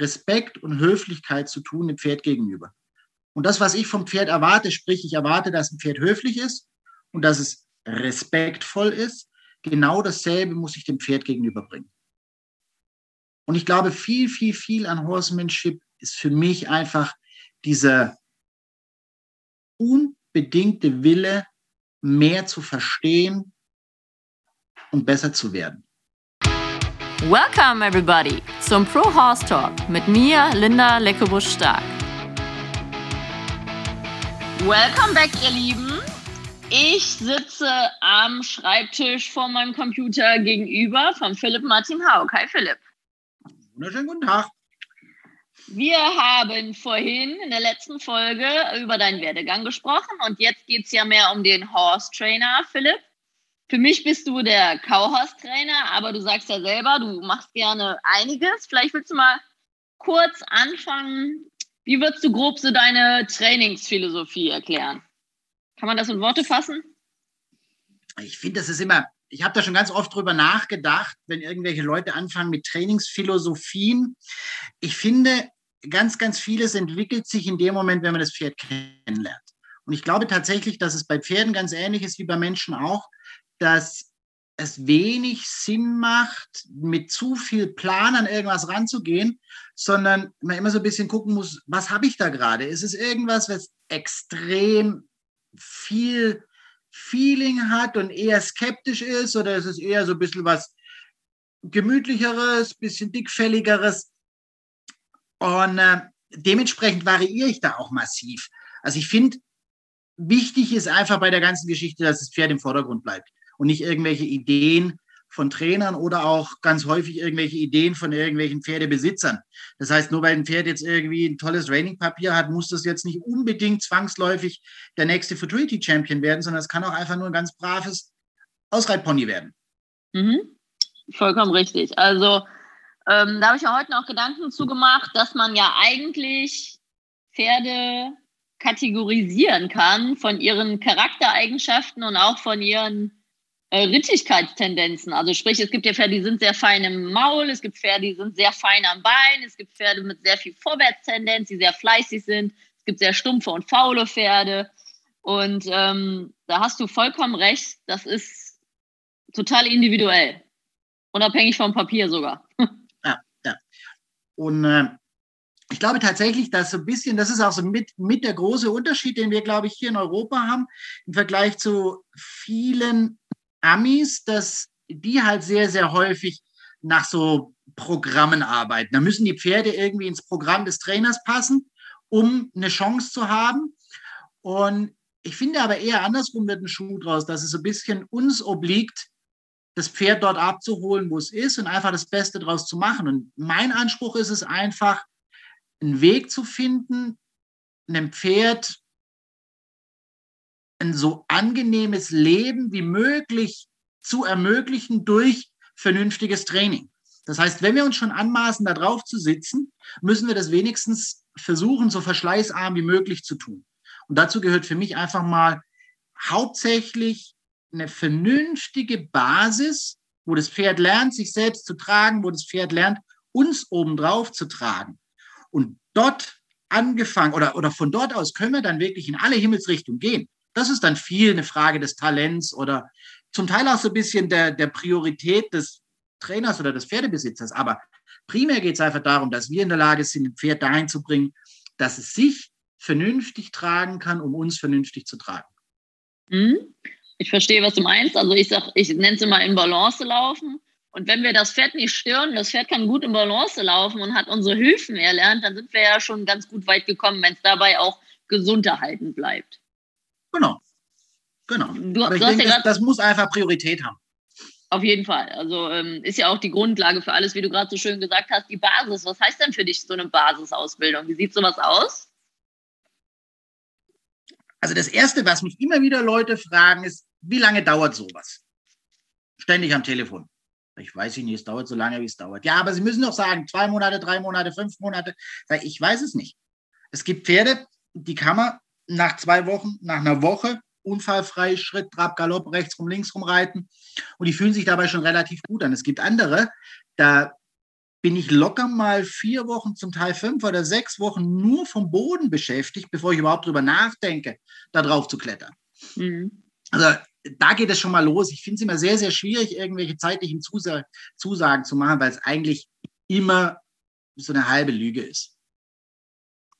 Respekt und Höflichkeit zu tun dem Pferd gegenüber. Und das, was ich vom Pferd erwarte, sprich, ich erwarte, dass ein Pferd höflich ist und dass es respektvoll ist, genau dasselbe muss ich dem Pferd gegenüberbringen. Und ich glaube, viel, viel, viel an Horsemanship ist für mich einfach dieser unbedingte Wille, mehr zu verstehen und besser zu werden. Welcome everybody zum Pro Horse Talk mit mir, Linda Leckebusch-Stark. Welcome back, ihr Lieben. Ich sitze am Schreibtisch vor meinem Computer gegenüber von Philipp Martin Haug. Hi Philipp. Wunderschönen guten Tag. Wir haben vorhin in der letzten Folge über deinen Werdegang gesprochen und jetzt geht es ja mehr um den Horse Trainer, Philipp. Für mich bist du der Kauhaus-Trainer, aber du sagst ja selber, du machst gerne einiges. Vielleicht willst du mal kurz anfangen. Wie würdest du grob so deine Trainingsphilosophie erklären? Kann man das in Worte fassen? Ich finde, das ist immer, ich habe da schon ganz oft drüber nachgedacht, wenn irgendwelche Leute anfangen mit Trainingsphilosophien. Ich finde, ganz, ganz vieles entwickelt sich in dem Moment, wenn man das Pferd kennenlernt. Und ich glaube tatsächlich, dass es bei Pferden ganz ähnlich ist wie bei Menschen auch dass es wenig Sinn macht, mit zu viel Plan an irgendwas ranzugehen, sondern man immer so ein bisschen gucken muss, was habe ich da gerade? Ist es irgendwas, was extrem viel Feeling hat und eher skeptisch ist oder ist es eher so ein bisschen was gemütlicheres, bisschen dickfälligeres? Und äh, dementsprechend variiere ich da auch massiv. Also ich finde, wichtig ist einfach bei der ganzen Geschichte, dass das Pferd im Vordergrund bleibt und nicht irgendwelche Ideen von Trainern oder auch ganz häufig irgendwelche Ideen von irgendwelchen Pferdebesitzern. Das heißt, nur weil ein Pferd jetzt irgendwie ein tolles Trainingpapier hat, muss das jetzt nicht unbedingt zwangsläufig der nächste Futurity Champion werden, sondern es kann auch einfach nur ein ganz braves Ausreitpony werden. Mhm. Vollkommen richtig. Also ähm, da habe ich ja heute noch Gedanken zugemacht, dass man ja eigentlich Pferde kategorisieren kann von ihren Charaktereigenschaften und auch von ihren äh, Rittigkeitstendenzen. Also sprich, es gibt ja Pferde, die sind sehr fein im Maul, es gibt Pferde, die sind sehr fein am Bein, es gibt Pferde mit sehr viel Vorwärtstendenz, die sehr fleißig sind, es gibt sehr stumpfe und faule Pferde. Und ähm, da hast du vollkommen recht, das ist total individuell. Unabhängig vom Papier sogar. ja, ja. Und äh, ich glaube tatsächlich, dass so ein bisschen, das ist auch so mit, mit der große Unterschied, den wir, glaube ich, hier in Europa haben, im Vergleich zu vielen Amis, dass die halt sehr, sehr häufig nach so Programmen arbeiten. Da müssen die Pferde irgendwie ins Programm des Trainers passen, um eine Chance zu haben. Und ich finde aber eher andersrum wird ein Schuh draus, dass es so ein bisschen uns obliegt, das Pferd dort abzuholen, wo es ist und einfach das Beste draus zu machen. Und mein Anspruch ist es einfach, einen Weg zu finden, einem Pferd ein so angenehmes Leben wie möglich zu ermöglichen durch vernünftiges Training. Das heißt, wenn wir uns schon anmaßen, da drauf zu sitzen, müssen wir das wenigstens versuchen, so verschleißarm wie möglich zu tun. Und dazu gehört für mich einfach mal hauptsächlich eine vernünftige Basis, wo das Pferd lernt, sich selbst zu tragen, wo das Pferd lernt, uns obendrauf zu tragen. Und dort angefangen oder, oder von dort aus können wir dann wirklich in alle Himmelsrichtungen gehen. Das ist dann viel eine Frage des Talents oder zum Teil auch so ein bisschen der, der Priorität des Trainers oder des Pferdebesitzers. Aber primär geht es einfach darum, dass wir in der Lage sind, ein Pferd dahin zu bringen, dass es sich vernünftig tragen kann, um uns vernünftig zu tragen. Mhm. Ich verstehe, was du meinst. Also ich sag, ich nenne es immer in Balance laufen. Und wenn wir das Pferd nicht stören, das Pferd kann gut in Balance laufen und hat unsere Hilfen erlernt, dann sind wir ja schon ganz gut weit gekommen, wenn es dabei auch gesund erhalten bleibt. Genau. Genau. Du, Aber ich denke, ja das, das muss einfach Priorität haben. Auf jeden Fall. Also ähm, ist ja auch die Grundlage für alles, wie du gerade so schön gesagt hast, die Basis. Was heißt denn für dich so eine Basisausbildung? Wie sieht sowas aus? Also das Erste, was mich immer wieder Leute fragen, ist, wie lange dauert sowas? Ständig am Telefon. Ich weiß nicht, es dauert so lange, wie es dauert. Ja, aber Sie müssen doch sagen, zwei Monate, drei Monate, fünf Monate. Ich weiß es nicht. Es gibt Pferde, die kann man nach zwei Wochen, nach einer Woche unfallfrei Schritt, Trab, Galopp, rechts rum, links rum reiten und die fühlen sich dabei schon relativ gut an. Es gibt andere, da bin ich locker mal vier Wochen, zum Teil fünf oder sechs Wochen nur vom Boden beschäftigt, bevor ich überhaupt drüber nachdenke, da drauf zu klettern. Mhm. Also da geht es schon mal los. Ich finde es immer sehr, sehr schwierig, irgendwelche zeitlichen Zusagen zu machen, weil es eigentlich immer so eine halbe Lüge ist.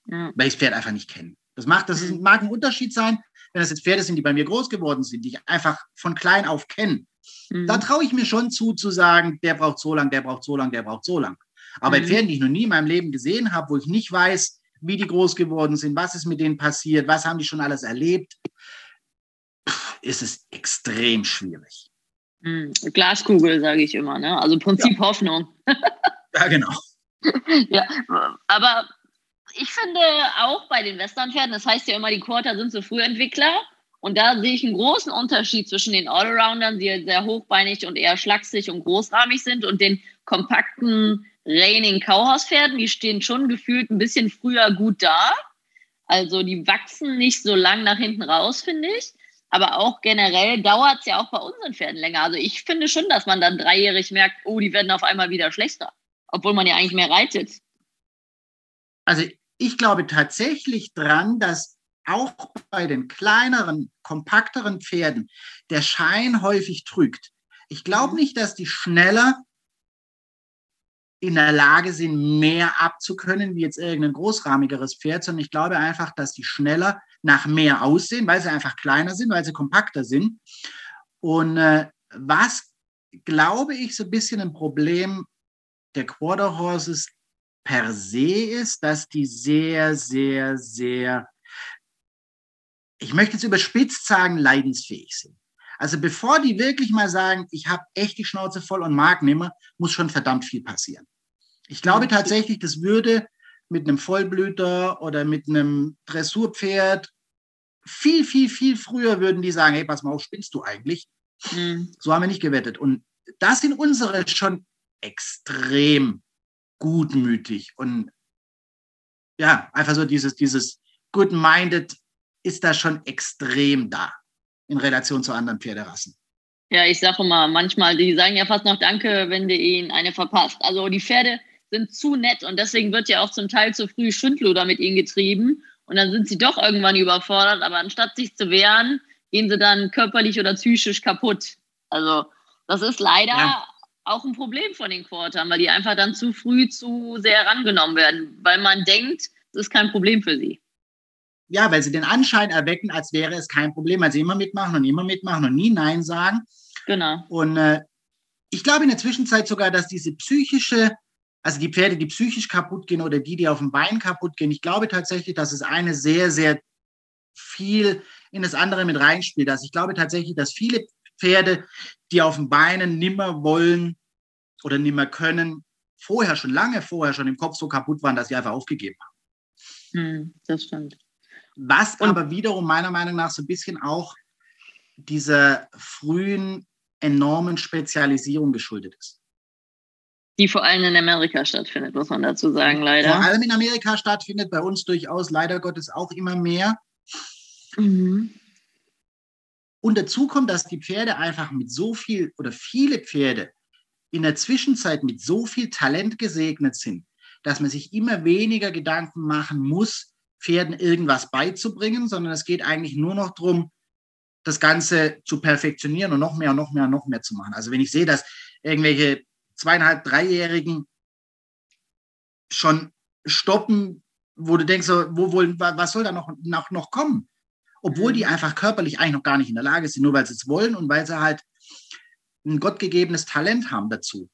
Ja. Weil ich das Pferd einfach nicht kenne. Das macht, das ist, mhm. mag ein Unterschied sein, wenn das jetzt Pferde sind, die bei mir groß geworden sind, die ich einfach von klein auf kenne. Mhm. Da traue ich mir schon zu, zu sagen, der braucht so lang, der braucht so lang, der braucht so lang. Aber mhm. bei Pferden, die ich noch nie in meinem Leben gesehen habe, wo ich nicht weiß, wie die groß geworden sind, was ist mit denen passiert, was haben die schon alles erlebt, ist es extrem schwierig. Mhm. Glaskugel, sage ich immer. Ne? Also Prinzip ja. Hoffnung. ja, genau. ja, aber ich finde auch bei den Westernpferden, das heißt ja immer, die Quarter sind so Frühentwickler. Und da sehe ich einen großen Unterschied zwischen den Allroundern, die sehr hochbeinig und eher schlaksig und großrahmig sind, und den kompakten Raining Kauhauspferden. Die stehen schon gefühlt ein bisschen früher gut da. Also die wachsen nicht so lang nach hinten raus, finde ich. Aber auch generell dauert es ja auch bei unseren Pferden länger. Also ich finde schon, dass man dann dreijährig merkt, oh, die werden auf einmal wieder schlechter. Obwohl man ja eigentlich mehr reitet. Also ich glaube tatsächlich dran, dass auch bei den kleineren, kompakteren Pferden der Schein häufig trügt. Ich glaube mhm. nicht, dass die schneller in der Lage sind, mehr abzukönnen wie jetzt irgendein großrahmigeres Pferd, sondern ich glaube einfach, dass die schneller nach mehr aussehen, weil sie einfach kleiner sind, weil sie kompakter sind. Und äh, was, glaube ich, so ein bisschen ein Problem der Quarter Horses per se ist, dass die sehr, sehr, sehr, ich möchte jetzt überspitzt sagen, leidensfähig sind. Also bevor die wirklich mal sagen, ich habe echt die Schnauze voll und mag nimmer, muss schon verdammt viel passieren. Ich glaube tatsächlich, das würde mit einem Vollblüter oder mit einem Dressurpferd viel, viel, viel früher würden die sagen, hey, pass mal auf, spinnst du eigentlich? Mhm. So haben wir nicht gewettet. Und das sind unsere schon extrem gutmütig und ja, einfach so dieses, dieses good-minded ist da schon extrem da in Relation zu anderen Pferderassen. Ja, ich sage mal, manchmal, die sagen ja fast noch Danke, wenn du ihnen eine verpasst. Also die Pferde sind zu nett und deswegen wird ja auch zum Teil zu früh Schindluder mit ihnen getrieben und dann sind sie doch irgendwann überfordert, aber anstatt sich zu wehren, gehen sie dann körperlich oder psychisch kaputt. Also das ist leider ja auch ein Problem von den Quartern, weil die einfach dann zu früh zu sehr herangenommen werden, weil man denkt, es ist kein Problem für sie. Ja, weil sie den Anschein erwecken, als wäre es kein Problem, weil sie immer mitmachen und immer mitmachen und nie Nein sagen. Genau. Und äh, ich glaube in der Zwischenzeit sogar, dass diese psychische, also die Pferde, die psychisch kaputt gehen oder die, die auf dem Bein kaputt gehen, ich glaube tatsächlich, dass es eine sehr, sehr viel in das andere mit reinspielt. Also ich glaube tatsächlich, dass viele Pferde, die auf den Beinen nimmer wollen oder nimmer können, vorher schon lange vorher schon im Kopf so kaputt waren, dass sie einfach aufgegeben haben. Hm, das stimmt. Was Und aber wiederum meiner Meinung nach so ein bisschen auch dieser frühen enormen Spezialisierung geschuldet ist. Die vor allem in Amerika stattfindet, muss man dazu sagen, leider. Vor allem in Amerika stattfindet, bei uns durchaus leider Gottes auch immer mehr. Mhm. Und dazu kommt, dass die Pferde einfach mit so viel oder viele Pferde in der Zwischenzeit mit so viel Talent gesegnet sind, dass man sich immer weniger Gedanken machen muss, Pferden irgendwas beizubringen, sondern es geht eigentlich nur noch darum, das Ganze zu perfektionieren und noch mehr und noch mehr und noch mehr zu machen. Also wenn ich sehe, dass irgendwelche zweieinhalb, dreijährigen schon stoppen, wo du denkst, wo, wo, was soll da noch, noch, noch kommen? Obwohl die mhm. einfach körperlich eigentlich noch gar nicht in der Lage sind, nur weil sie es wollen und weil sie halt ein gottgegebenes Talent haben dazu.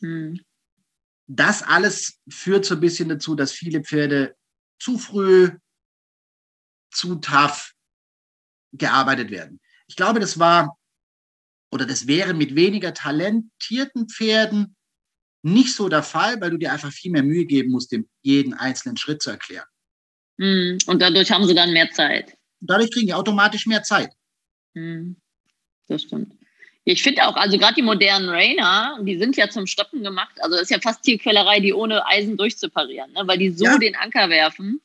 Mhm. Das alles führt so ein bisschen dazu, dass viele Pferde zu früh, zu tough gearbeitet werden. Ich glaube, das war oder das wäre mit weniger talentierten Pferden nicht so der Fall, weil du dir einfach viel mehr Mühe geben musst, dem jeden einzelnen Schritt zu erklären. Mhm. Und dadurch haben sie dann mehr Zeit dadurch kriegen die automatisch mehr Zeit. Hm, das stimmt. Ich finde auch, also gerade die modernen Rainer, die sind ja zum Stoppen gemacht. Also ist ja fast Tierquälerei, die ohne Eisen durchzuparieren, ne? weil die so ja. den Anker werfen.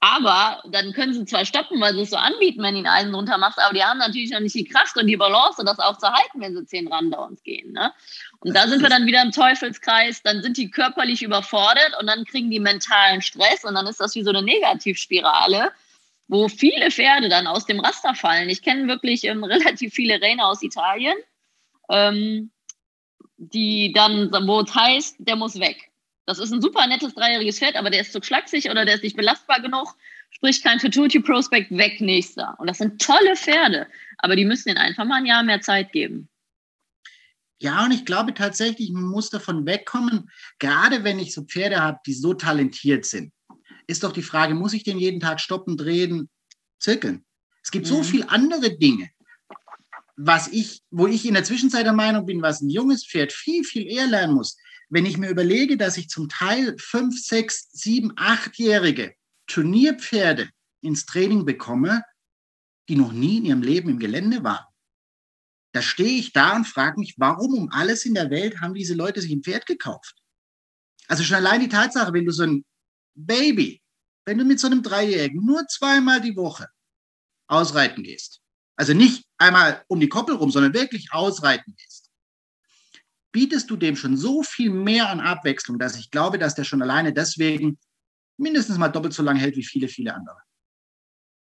Aber dann können sie zwar stoppen, weil sie es so anbieten, wenn du den Eisen runter machst, aber die haben natürlich noch nicht die Kraft und die Balance, das auch zu halten, wenn sie zehn Rundowns gehen. Ne? Und da sind wir dann wieder im Teufelskreis, dann sind die körperlich überfordert und dann kriegen die mentalen Stress und dann ist das wie so eine Negativspirale, wo viele Pferde dann aus dem Raster fallen. Ich kenne wirklich ähm, relativ viele Rainer aus Italien, ähm, die dann, wo es heißt, der muss weg. Das ist ein super nettes dreijähriges Pferd, aber der ist zu schlaksig oder der ist nicht belastbar genug. Sprich, kein Futurity Prospect, weg nächster. Und das sind tolle Pferde, aber die müssen ihnen einfach mal ein Jahr mehr Zeit geben. Ja, und ich glaube tatsächlich, man muss davon wegkommen, gerade wenn ich so Pferde habe, die so talentiert sind, ist doch die Frage, muss ich den jeden Tag stoppen, drehen, zirkeln? Es gibt mhm. so viele andere Dinge, was ich, wo ich in der Zwischenzeit der Meinung bin, was ein junges Pferd viel, viel eher lernen muss, wenn ich mir überlege, dass ich zum Teil fünf, sechs, sieben, achtjährige Turnierpferde ins Training bekomme, die noch nie in ihrem Leben im Gelände waren. Da stehe ich da und frage mich, warum um alles in der Welt haben diese Leute sich ein Pferd gekauft? Also schon allein die Tatsache, wenn du so ein Baby, wenn du mit so einem Dreijährigen nur zweimal die Woche ausreiten gehst, also nicht einmal um die Koppel rum, sondern wirklich ausreiten gehst, bietest du dem schon so viel mehr an Abwechslung, dass ich glaube, dass der schon alleine deswegen mindestens mal doppelt so lange hält wie viele, viele andere.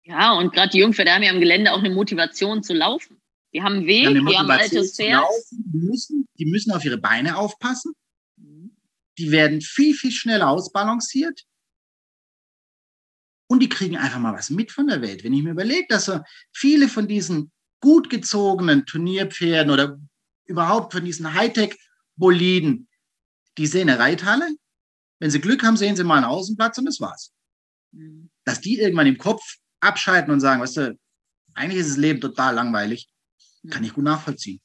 Ja, und gerade die Jungpferde haben ja im Gelände auch eine Motivation zu laufen. Die haben einen Weg, ja, die haben ein altes Pferd. Die müssen, die müssen auf ihre Beine aufpassen. Die werden viel, viel schneller ausbalanciert. Und die kriegen einfach mal was mit von der Welt. Wenn ich mir überlege, dass so viele von diesen gut gezogenen Turnierpferden oder überhaupt von diesen Hightech-Boliden, die sehen eine Reithalle. Wenn sie Glück haben, sehen sie mal einen Außenplatz und das war's. Mhm. Dass die irgendwann im Kopf abschalten und sagen, weißt du, eigentlich ist das Leben total langweilig, kann ich gut nachvollziehen.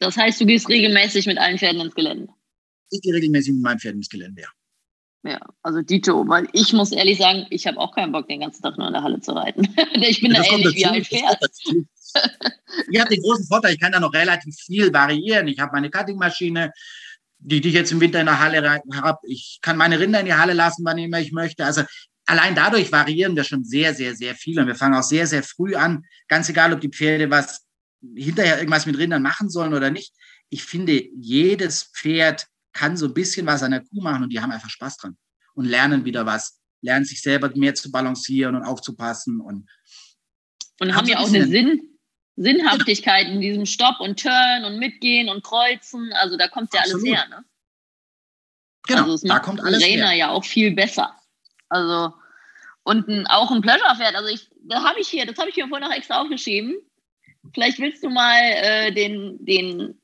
Das heißt, du gehst regelmäßig mit allen Pferden ins Gelände? Ich gehe regelmäßig mit meinen Pferden ins Gelände, ja. Ja, also Dito, weil ich muss ehrlich sagen, ich habe auch keinen Bock, den ganzen Tag nur in der Halle zu reiten. ich bin ja, da ähnlich wie ein Pferd. ich habe den großen Vorteil, ich kann da noch relativ viel variieren. Ich habe meine Cuttingmaschine, die, die ich jetzt im Winter in der Halle habe. Ich kann meine Rinder in die Halle lassen, wann immer ich möchte. Also allein dadurch variieren wir schon sehr, sehr, sehr viel. Und wir fangen auch sehr, sehr früh an. Ganz egal, ob die Pferde was hinterher irgendwas mit Rindern machen sollen oder nicht. Ich finde, jedes Pferd kann so ein bisschen was an der Kuh machen und die haben einfach Spaß dran und lernen wieder was, lernen sich selber mehr zu balancieren und aufzupassen und und haben ja auch eine Sinn, Sinnhaftigkeit in diesem Stopp und Turn und Mitgehen und Kreuzen. Also da kommt ja alles her. Ne? Genau, also da kommt alles Trainer her. ja auch viel besser. Also und ein, auch ein Pleasure-Pferd. Also ich, da habe ich hier, das habe ich hier vorhin noch extra aufgeschrieben. Vielleicht willst du mal äh, den, den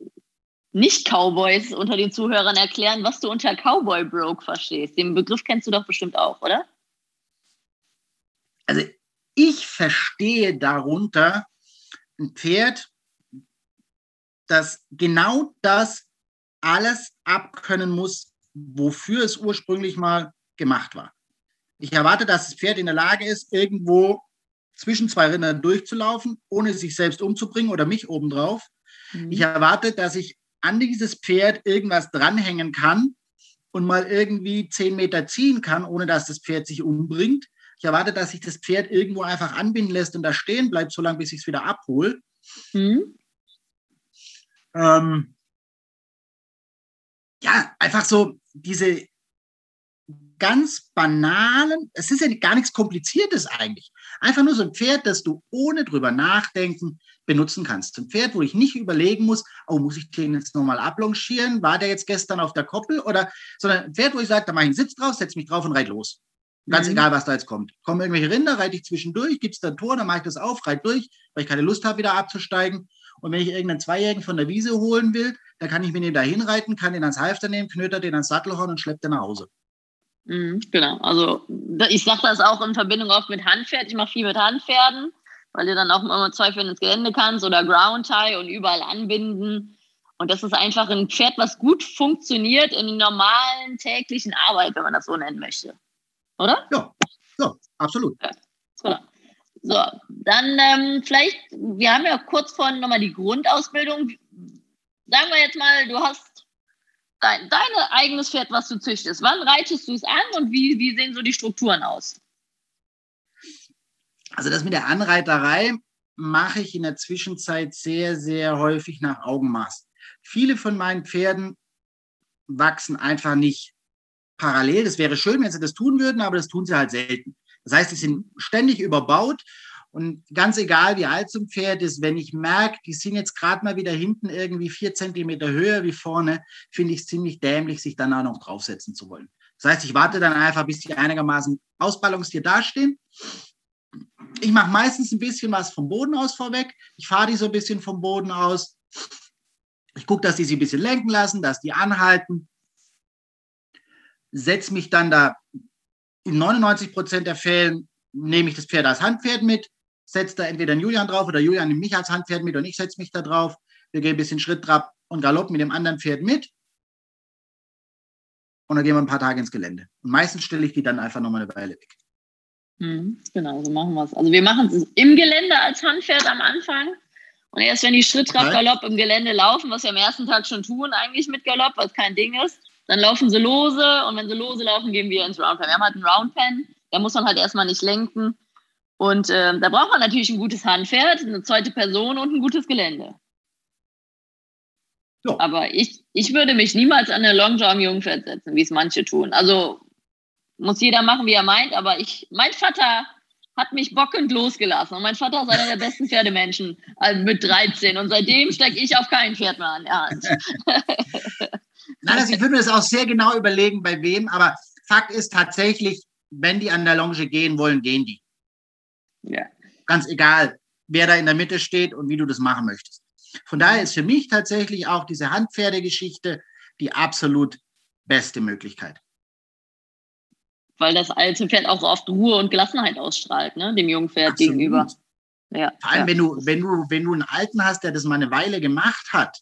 Nicht-Cowboys unter den Zuhörern erklären, was du unter Cowboy Broke verstehst. Den Begriff kennst du doch bestimmt auch, oder? Also ich verstehe darunter ein Pferd, das genau das alles abkönnen muss, wofür es ursprünglich mal gemacht war. Ich erwarte, dass das Pferd in der Lage ist, irgendwo zwischen zwei Rindern durchzulaufen, ohne sich selbst umzubringen oder mich obendrauf. Mhm. Ich erwarte, dass ich an dieses Pferd irgendwas dranhängen kann und mal irgendwie zehn Meter ziehen kann, ohne dass das Pferd sich umbringt. Ich erwarte, dass sich das Pferd irgendwo einfach anbinden lässt und da stehen bleibt, solange bis ich es wieder abhole. Mhm. Ähm, ja, einfach so diese ganz banalen, es ist ja gar nichts Kompliziertes eigentlich. Einfach nur so ein Pferd, das du ohne drüber nachdenken benutzen kannst. Ein Pferd, wo ich nicht überlegen muss, oh, muss ich den jetzt nochmal ablongieren? War der jetzt gestern auf der Koppel? Oder, sondern ein Pferd, wo ich sage, da mache ich einen Sitz drauf, setze mich drauf und reite los. Ganz mhm. egal, was da jetzt kommt. Kommen irgendwelche Rinder, reite ich zwischendurch, gibt es da ein Tor, dann mache ich das auf, reite durch, weil ich keine Lust habe, wieder abzusteigen. Und wenn ich irgendeinen Zweijährigen von der Wiese holen will, dann kann ich mit ihm da hinreiten, kann den ans Halfter nehmen, knöter den ans Sattelhorn und schleppt den nach Hause. Mhm, genau, also ich sage das auch in Verbindung oft mit Handpferd. Ich mache viel mit Handpferden, weil du dann auch immer zwei Pferde ins Gelände kannst oder Ground Tie und überall anbinden. Und das ist einfach ein Pferd, was gut funktioniert in der normalen täglichen Arbeit, wenn man das so nennen möchte oder? Ja, ja absolut. Ja. So. so, dann ähm, vielleicht, wir haben ja kurz vorhin nochmal die Grundausbildung. Sagen wir jetzt mal, du hast dein deine eigenes Pferd, was du züchtest. Wann reitest du es an und wie, wie sehen so die Strukturen aus? Also das mit der Anreiterei mache ich in der Zwischenzeit sehr, sehr häufig nach Augenmaß. Viele von meinen Pferden wachsen einfach nicht parallel. Das wäre schön, wenn sie das tun würden, aber das tun sie halt selten. Das heißt, sie sind ständig überbaut und ganz egal, wie alt so ein Pferd ist, wenn ich merke, die sind jetzt gerade mal wieder hinten irgendwie vier Zentimeter höher wie vorne, finde ich es ziemlich dämlich, sich dann auch noch draufsetzen zu wollen. Das heißt, ich warte dann einfach, bis die einigermaßen ausbalanciert dastehen. Ich mache meistens ein bisschen was vom Boden aus vorweg. Ich fahre die so ein bisschen vom Boden aus. Ich gucke, dass die sich ein bisschen lenken lassen, dass die anhalten. Setze mich dann da in 99 Prozent der Fällen nehme ich das Pferd als Handpferd mit, setze da entweder Julian drauf oder Julian nimmt mich als Handpferd mit und ich setze mich da drauf. Wir gehen ein bisschen Schritt, Trab und Galopp mit dem anderen Pferd mit. Und dann gehen wir ein paar Tage ins Gelände. Und meistens stelle ich die dann einfach nochmal eine Weile weg. Mhm, genau, so machen wir es. Also wir machen es im Gelände als Handpferd am Anfang. Und erst wenn die Schritt, Trab, Galopp im Gelände laufen, was wir am ersten Tag schon tun, eigentlich mit Galopp, was kein Ding ist, dann laufen sie lose und wenn sie lose laufen, gehen wir ins Roundpen. Wir haben halt einen Roundpen, da muss man halt erstmal nicht lenken. Und äh, da braucht man natürlich ein gutes Handpferd, eine zweite Person und ein gutes Gelände. Ja. Aber ich, ich würde mich niemals an eine Longjump Jungpferd setzen, wie es manche tun. Also muss jeder machen, wie er meint, aber ich, mein Vater hat mich bockend losgelassen. Und mein Vater ist einer der besten Pferdemenschen also mit 13. Und seitdem stecke ich auf kein Pferd mehr an der Hand. Nein, also ich würde mir das auch sehr genau überlegen, bei wem. Aber Fakt ist tatsächlich, wenn die an der Longe gehen wollen, gehen die. Ja. Ganz egal, wer da in der Mitte steht und wie du das machen möchtest. Von daher ist für mich tatsächlich auch diese Handpferdegeschichte die absolut beste Möglichkeit. Weil das alte Pferd auch oft Ruhe und Gelassenheit ausstrahlt, ne, dem jungen Pferd absolut. gegenüber. Ja, Vor allem, ja. wenn, du, wenn, du, wenn du einen Alten hast, der das mal eine Weile gemacht hat,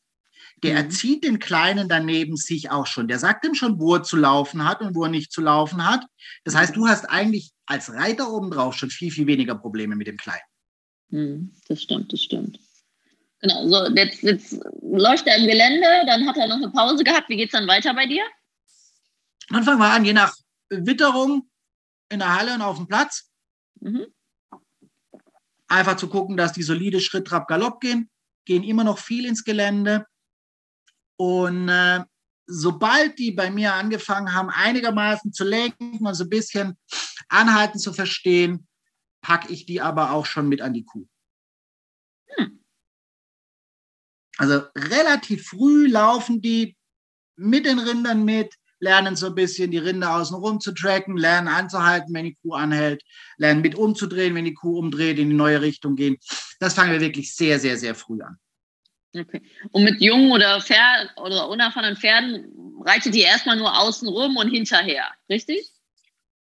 der mhm. erzieht den Kleinen daneben sich auch schon. Der sagt ihm schon, wo er zu laufen hat und wo er nicht zu laufen hat. Das heißt, du hast eigentlich als Reiter obendrauf schon viel, viel weniger Probleme mit dem Kleinen. Mhm, das stimmt, das stimmt. Genau, so jetzt, jetzt läuft er im Gelände, dann hat er noch eine Pause gehabt. Wie geht es dann weiter bei dir? Dann fangen wir an, je nach Witterung in der Halle und auf dem Platz. Mhm. Einfach zu gucken, dass die solide Schritt, Trab, Galopp gehen. Gehen immer noch viel ins Gelände. Und äh, sobald die bei mir angefangen haben, einigermaßen zu lenken und so ein bisschen anhalten zu verstehen, packe ich die aber auch schon mit an die Kuh. Hm. Also relativ früh laufen die mit den Rindern mit, lernen so ein bisschen die Rinder außen rum zu tracken, lernen anzuhalten, wenn die Kuh anhält, lernen mit umzudrehen, wenn die Kuh umdreht, in die neue Richtung gehen. Das fangen wir wirklich sehr, sehr, sehr früh an. Okay. Und mit jungen oder, Pferd oder unerfahrenen Pferden reitet ihr erstmal nur außen rum und hinterher, richtig?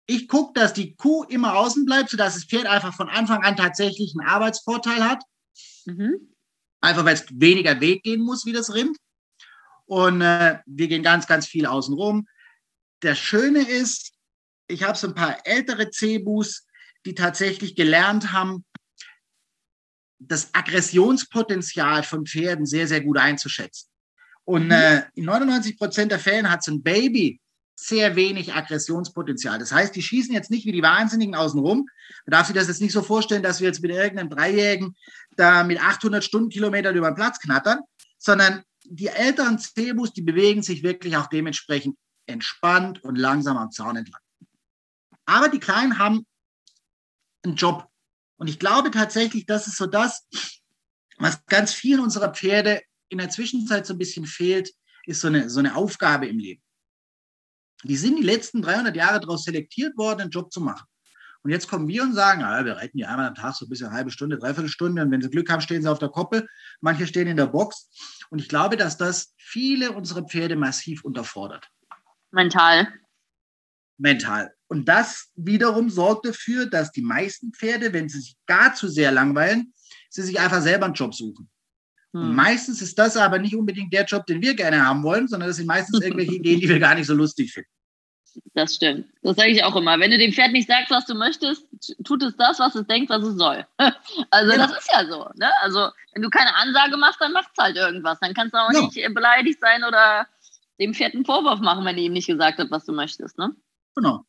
Ich gucke, dass die Kuh immer außen bleibt, sodass das Pferd einfach von Anfang an tatsächlich einen Arbeitsvorteil hat. Mhm. Einfach weil es weniger Weg gehen muss wie das Rind. Und äh, wir gehen ganz, ganz viel außen rum. Das Schöne ist, ich habe so ein paar ältere Cebus, die tatsächlich gelernt haben, das Aggressionspotenzial von Pferden sehr, sehr gut einzuschätzen. Und mhm. äh, in 99 Prozent der Fällen hat so ein Baby sehr wenig Aggressionspotenzial. Das heißt, die schießen jetzt nicht wie die Wahnsinnigen außen rum. Man darf sich das jetzt nicht so vorstellen, dass wir jetzt mit irgendeinem Dreijährigen da mit 800 Stundenkilometern über den Platz knattern, sondern die älteren Cebus, die bewegen sich wirklich auch dementsprechend entspannt und langsam am Zaun entlang. Aber die Kleinen haben einen Job. Und ich glaube tatsächlich, das ist so das, was ganz vielen unserer Pferde in der Zwischenzeit so ein bisschen fehlt, ist so eine, so eine Aufgabe im Leben. Die sind die letzten 300 Jahre daraus selektiert worden, einen Job zu machen. Und jetzt kommen wir und sagen, ah, wir reiten die einmal am Tag so ein bisschen eine halbe Stunde, dreiviertel Stunde. Und wenn sie Glück haben, stehen sie auf der Koppel. Manche stehen in der Box. Und ich glaube, dass das viele unserer Pferde massiv unterfordert. Mental. Mental. Und das wiederum sorgt dafür, dass die meisten Pferde, wenn sie sich gar zu sehr langweilen, sie sich einfach selber einen Job suchen. Hm. meistens ist das aber nicht unbedingt der Job, den wir gerne haben wollen, sondern das sind meistens irgendwelche Ideen, die wir gar nicht so lustig finden. Das stimmt. Das sage ich auch immer. Wenn du dem Pferd nicht sagst, was du möchtest, tut es das, was es denkt, was es soll. Also genau. das ist ja so. Ne? Also wenn du keine Ansage machst, dann macht es halt irgendwas. Dann kannst du auch ja. nicht beleidigt sein oder dem Pferd einen Vorwurf machen, wenn du ihm nicht gesagt hast, was du möchtest. Ne? Genau.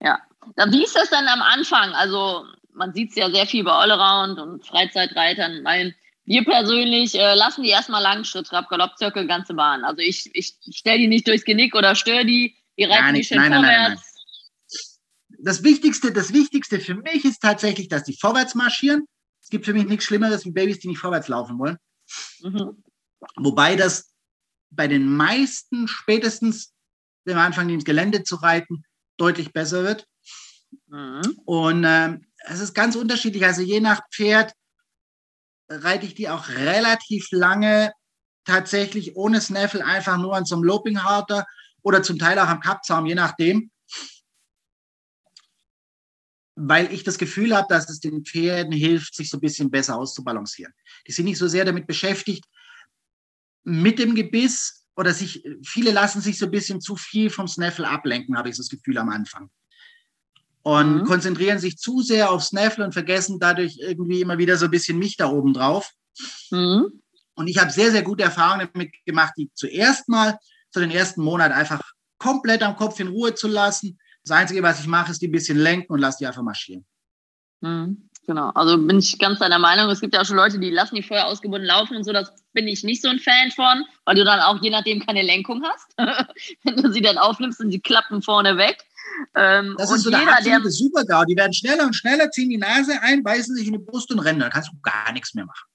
Ja. Wie ist das dann am Anfang? Also man sieht es ja sehr viel bei Allround und Freizeitreitern. Mein, wir persönlich äh, lassen die erstmal Langschritt, Trab, Galoppzirkel, ganze Bahn. Also ich, ich stelle die nicht durchs Genick oder störe die. Die reiten nicht, schön nein, vorwärts. Nein, nein, das Wichtigste, das Wichtigste für mich ist tatsächlich, dass die vorwärts marschieren. Es gibt für mich nichts Schlimmeres wie Babys, die nicht vorwärts laufen wollen. Mhm. Wobei das bei den meisten spätestens, wenn wir anfangen, ins Gelände zu reiten, deutlich besser wird. Mhm. Und äh, es ist ganz unterschiedlich. Also je nach Pferd reite ich die auch relativ lange tatsächlich ohne Snaffle einfach nur an so einem Loping-Harter oder zum Teil auch am Kappzaum, je nachdem weil ich das Gefühl habe, dass es den Pferden hilft, sich so ein bisschen besser auszubalancieren. Die sind nicht so sehr damit beschäftigt, mit dem Gebiss oder sich, viele lassen sich so ein bisschen zu viel vom Snaffle ablenken, habe ich das Gefühl am Anfang. Und mhm. konzentrieren sich zu sehr auf Snaffle und vergessen dadurch irgendwie immer wieder so ein bisschen mich da oben drauf. Mhm. Und ich habe sehr, sehr gute Erfahrungen damit gemacht, die zuerst mal zu den ersten Monat einfach komplett am Kopf in Ruhe zu lassen, das Einzige, was ich mache, ist die ein bisschen lenken und lasse die einfach marschieren. Mhm, genau, also bin ich ganz deiner Meinung. Es gibt ja auch schon Leute, die lassen die vorher ausgebunden laufen und so. Das bin ich nicht so ein Fan von, weil du dann auch je nachdem keine Lenkung hast. Wenn du sie dann aufnimmst und sie klappen vorne weg. Ähm, das ist so der absolute Super-GAU. Die werden schneller und schneller, ziehen die Nase ein, beißen sich in die Brust und rennen. Dann kannst du gar nichts mehr machen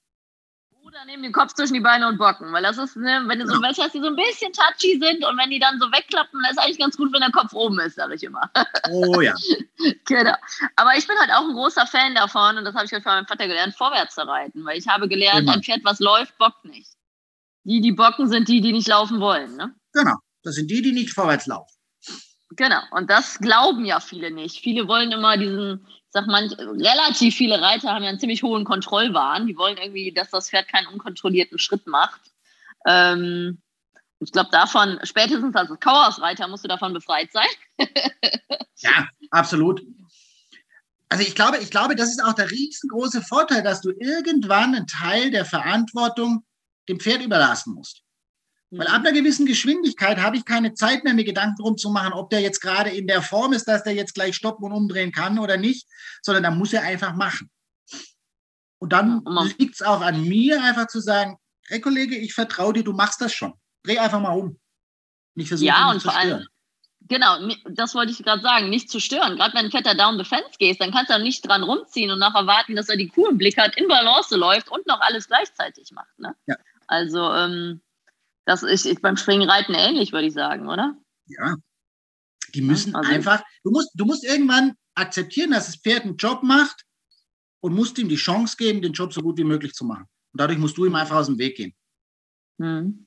oder nehmen den Kopf zwischen die Beine und bocken, weil das ist, ne, wenn du so welche hast, die so ein bisschen touchy sind und wenn die dann so wegklappen, dann ist eigentlich ganz gut, wenn der Kopf oben ist, sage ich immer. Oh ja. genau. Aber ich bin halt auch ein großer Fan davon und das habe ich halt von meinem Vater gelernt, vorwärts zu reiten, weil ich habe gelernt, genau. ein Pferd, was läuft, bockt nicht. Die, die bocken, sind die, die nicht laufen wollen. Ne? Genau. Das sind die, die nicht vorwärts laufen. Genau. Und das glauben ja viele nicht. Viele wollen immer diesen sag man, relativ viele Reiter haben ja einen ziemlich hohen Kontrollwahn. Die wollen irgendwie, dass das Pferd keinen unkontrollierten Schritt macht. Ähm, ich glaube, davon, spätestens als Kauersreiter musst du davon befreit sein. ja, absolut. Also ich glaube, ich glaube, das ist auch der riesengroße Vorteil, dass du irgendwann einen Teil der Verantwortung dem Pferd überlassen musst. Weil ab einer gewissen Geschwindigkeit habe ich keine Zeit mehr, mir Gedanken darum zu machen, ob der jetzt gerade in der Form ist, dass der jetzt gleich stoppen und umdrehen kann oder nicht, sondern da muss er einfach machen. Und dann liegt es auch an mir, einfach zu sagen, hey Kollege, ich vertraue dir, du machst das schon. Dreh einfach mal um. Nicht versuchen, ja, und zu vor allem, Genau, das wollte ich gerade sagen, nicht zu stören. Gerade wenn ein fetter Down the Fence gehst, dann kannst du auch nicht dran rumziehen und nachher warten, dass er die Kuh im Blick hat, in Balance läuft und noch alles gleichzeitig macht. Ne? Ja. Also ähm, das ist, beim Springreiten ähnlich, würde ich sagen, oder? Ja. Die müssen also, einfach, du musst, du musst irgendwann akzeptieren, dass das Pferd einen Job macht und musst ihm die Chance geben, den Job so gut wie möglich zu machen. Und dadurch musst du ihm einfach aus dem Weg gehen. Hm.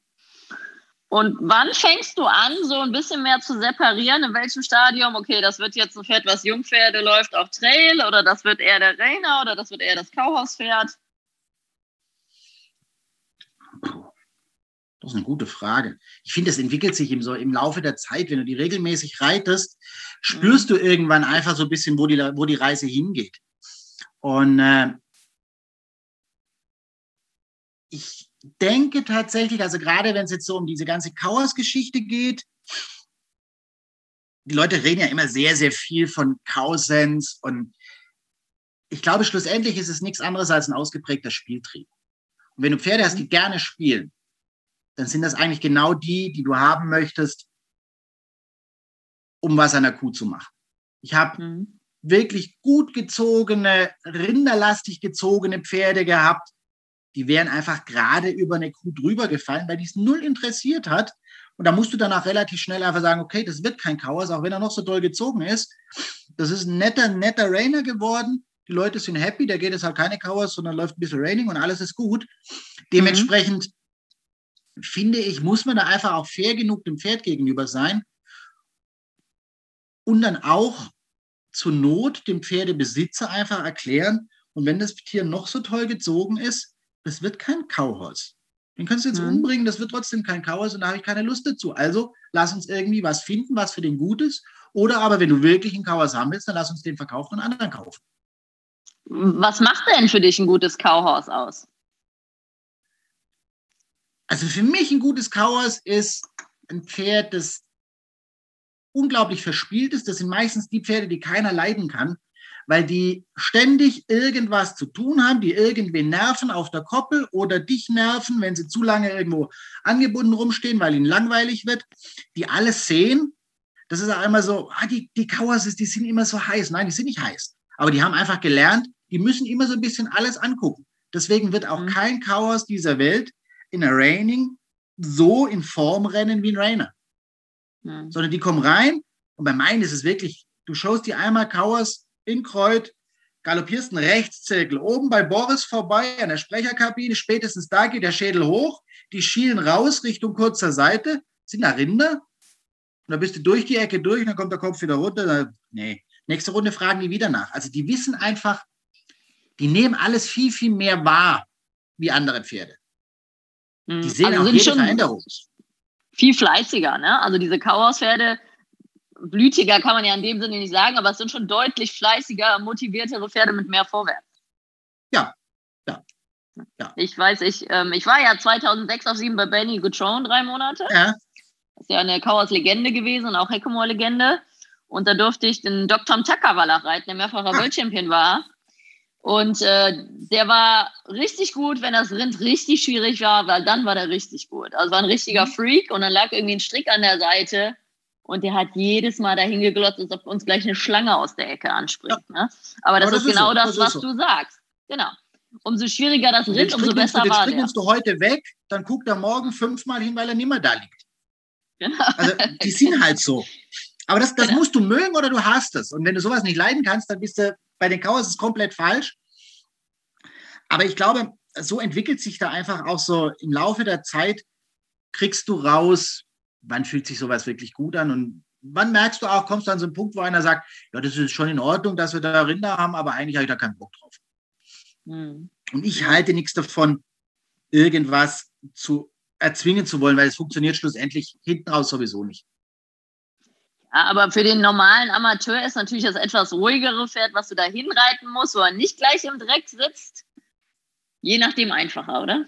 Und wann fängst du an, so ein bisschen mehr zu separieren? In welchem Stadium? Okay, das wird jetzt ein Pferd, was Jungpferde läuft auf Trail oder das wird eher der Rainer oder das wird eher das Kauhauspferd? Das ist eine gute Frage. Ich finde, es entwickelt sich im, so im Laufe der Zeit, wenn du die regelmäßig reitest, spürst mhm. du irgendwann einfach so ein bisschen, wo die, wo die Reise hingeht. Und äh, ich denke tatsächlich, also gerade wenn es jetzt so um diese ganze Chaos-Geschichte geht, die Leute reden ja immer sehr, sehr viel von Kausens und ich glaube, schlussendlich ist es nichts anderes als ein ausgeprägter Spieltrieb. Und wenn du Pferde hast, die mhm. gerne spielen, dann sind das eigentlich genau die, die du haben möchtest, um was an der Kuh zu machen. Ich habe mhm. wirklich gut gezogene, rinderlastig gezogene Pferde gehabt, die wären einfach gerade über eine Kuh drüber gefallen, weil die es null interessiert hat. Und da musst du danach relativ schnell einfach sagen, okay, das wird kein Kauers, auch wenn er noch so doll gezogen ist. Das ist ein netter, netter Rainer geworden. Die Leute sind happy, da geht es halt keine Kauers, sondern läuft ein bisschen Raining und alles ist gut. Mhm. Dementsprechend finde ich, muss man da einfach auch fair genug dem Pferd gegenüber sein und dann auch zur Not dem Pferdebesitzer einfach erklären, und wenn das Tier noch so toll gezogen ist, das wird kein Kauholz. Den kannst du jetzt mhm. umbringen, das wird trotzdem kein Kauholz und da habe ich keine Lust dazu. Also lass uns irgendwie was finden, was für den gut ist. Oder aber, wenn du wirklich einen Kauhaus haben willst, dann lass uns den verkaufen und einen anderen kaufen. Was macht denn für dich ein gutes Kauhaus aus? Also für mich ein gutes Kauers ist ein Pferd, das unglaublich verspielt ist. Das sind meistens die Pferde, die keiner leiden kann, weil die ständig irgendwas zu tun haben, die irgendwie nerven auf der Koppel oder dich nerven, wenn sie zu lange irgendwo angebunden rumstehen, weil ihnen langweilig wird, die alles sehen. Das ist auch immer so, ah, die, die Kauers, die sind immer so heiß. Nein, die sind nicht heiß. Aber die haben einfach gelernt, die müssen immer so ein bisschen alles angucken. Deswegen wird auch mhm. kein Kauers dieser Welt in der Raining so in Form rennen wie ein Rainer. Mhm. Sondern die kommen rein und bei meinen ist es wirklich, du schaust dir einmal Kauers in Kreuz, galoppierst einen Rechtszirkel oben bei Boris vorbei an der Sprecherkabine, spätestens da geht der Schädel hoch, die schielen raus Richtung kurzer Seite, sind da Rinder und dann bist du durch die Ecke durch und dann kommt der Kopf wieder runter. Dann, nee, nächste Runde fragen die wieder nach. Also die wissen einfach, die nehmen alles viel, viel mehr wahr wie andere Pferde. Die hm, sehen also auch jede Veränderung. Viel fleißiger, ne? Also diese Kauhaus-Pferde, blütiger kann man ja in dem Sinne nicht sagen, aber es sind schon deutlich fleißiger, motiviertere Pferde mit mehr Vorwärts. Ja, ja. ja. Ich weiß, ich, ähm, ich war ja 2006 auf 7 bei Benny Gutron drei Monate. Ja. Das ist ja eine Kauers Legende gewesen und auch Heckemoor-Legende. Und da durfte ich den Dr. Takawalach reiten, der mehrfacher ah. Weltchampion war. Und äh, der war richtig gut, wenn das Rind richtig schwierig war, weil dann war der richtig gut. Also war ein richtiger mhm. Freak und dann lag irgendwie ein Strick an der Seite und der hat jedes Mal dahin geglotzt, als ob uns gleich eine Schlange aus der Ecke anspringt. Ja. Ne? Aber das, Aber das ist, ist genau so. das, das was so. du sagst. Genau. Umso schwieriger das Rind, umso besser du, war den der. du heute weg, dann guckt er morgen fünfmal hin, weil er nicht mehr da liegt. Genau. Also die sind halt so. Aber das, das genau. musst du mögen oder du hast es. Und wenn du sowas nicht leiden kannst, dann bist du bei den Kauers ist komplett falsch. Aber ich glaube, so entwickelt sich da einfach auch so im Laufe der Zeit, kriegst du raus, wann fühlt sich sowas wirklich gut an und wann merkst du auch, kommst du an so einen Punkt, wo einer sagt, ja, das ist schon in Ordnung, dass wir da Rinder haben, aber eigentlich habe ich da keinen Bock drauf. Mhm. Und ich halte nichts davon, irgendwas zu erzwingen zu wollen, weil es funktioniert schlussendlich hinten raus sowieso nicht. Ja, aber für den normalen Amateur ist natürlich das etwas ruhigere Pferd, was du da hinreiten musst, wo er nicht gleich im Dreck sitzt, je nachdem einfacher, oder?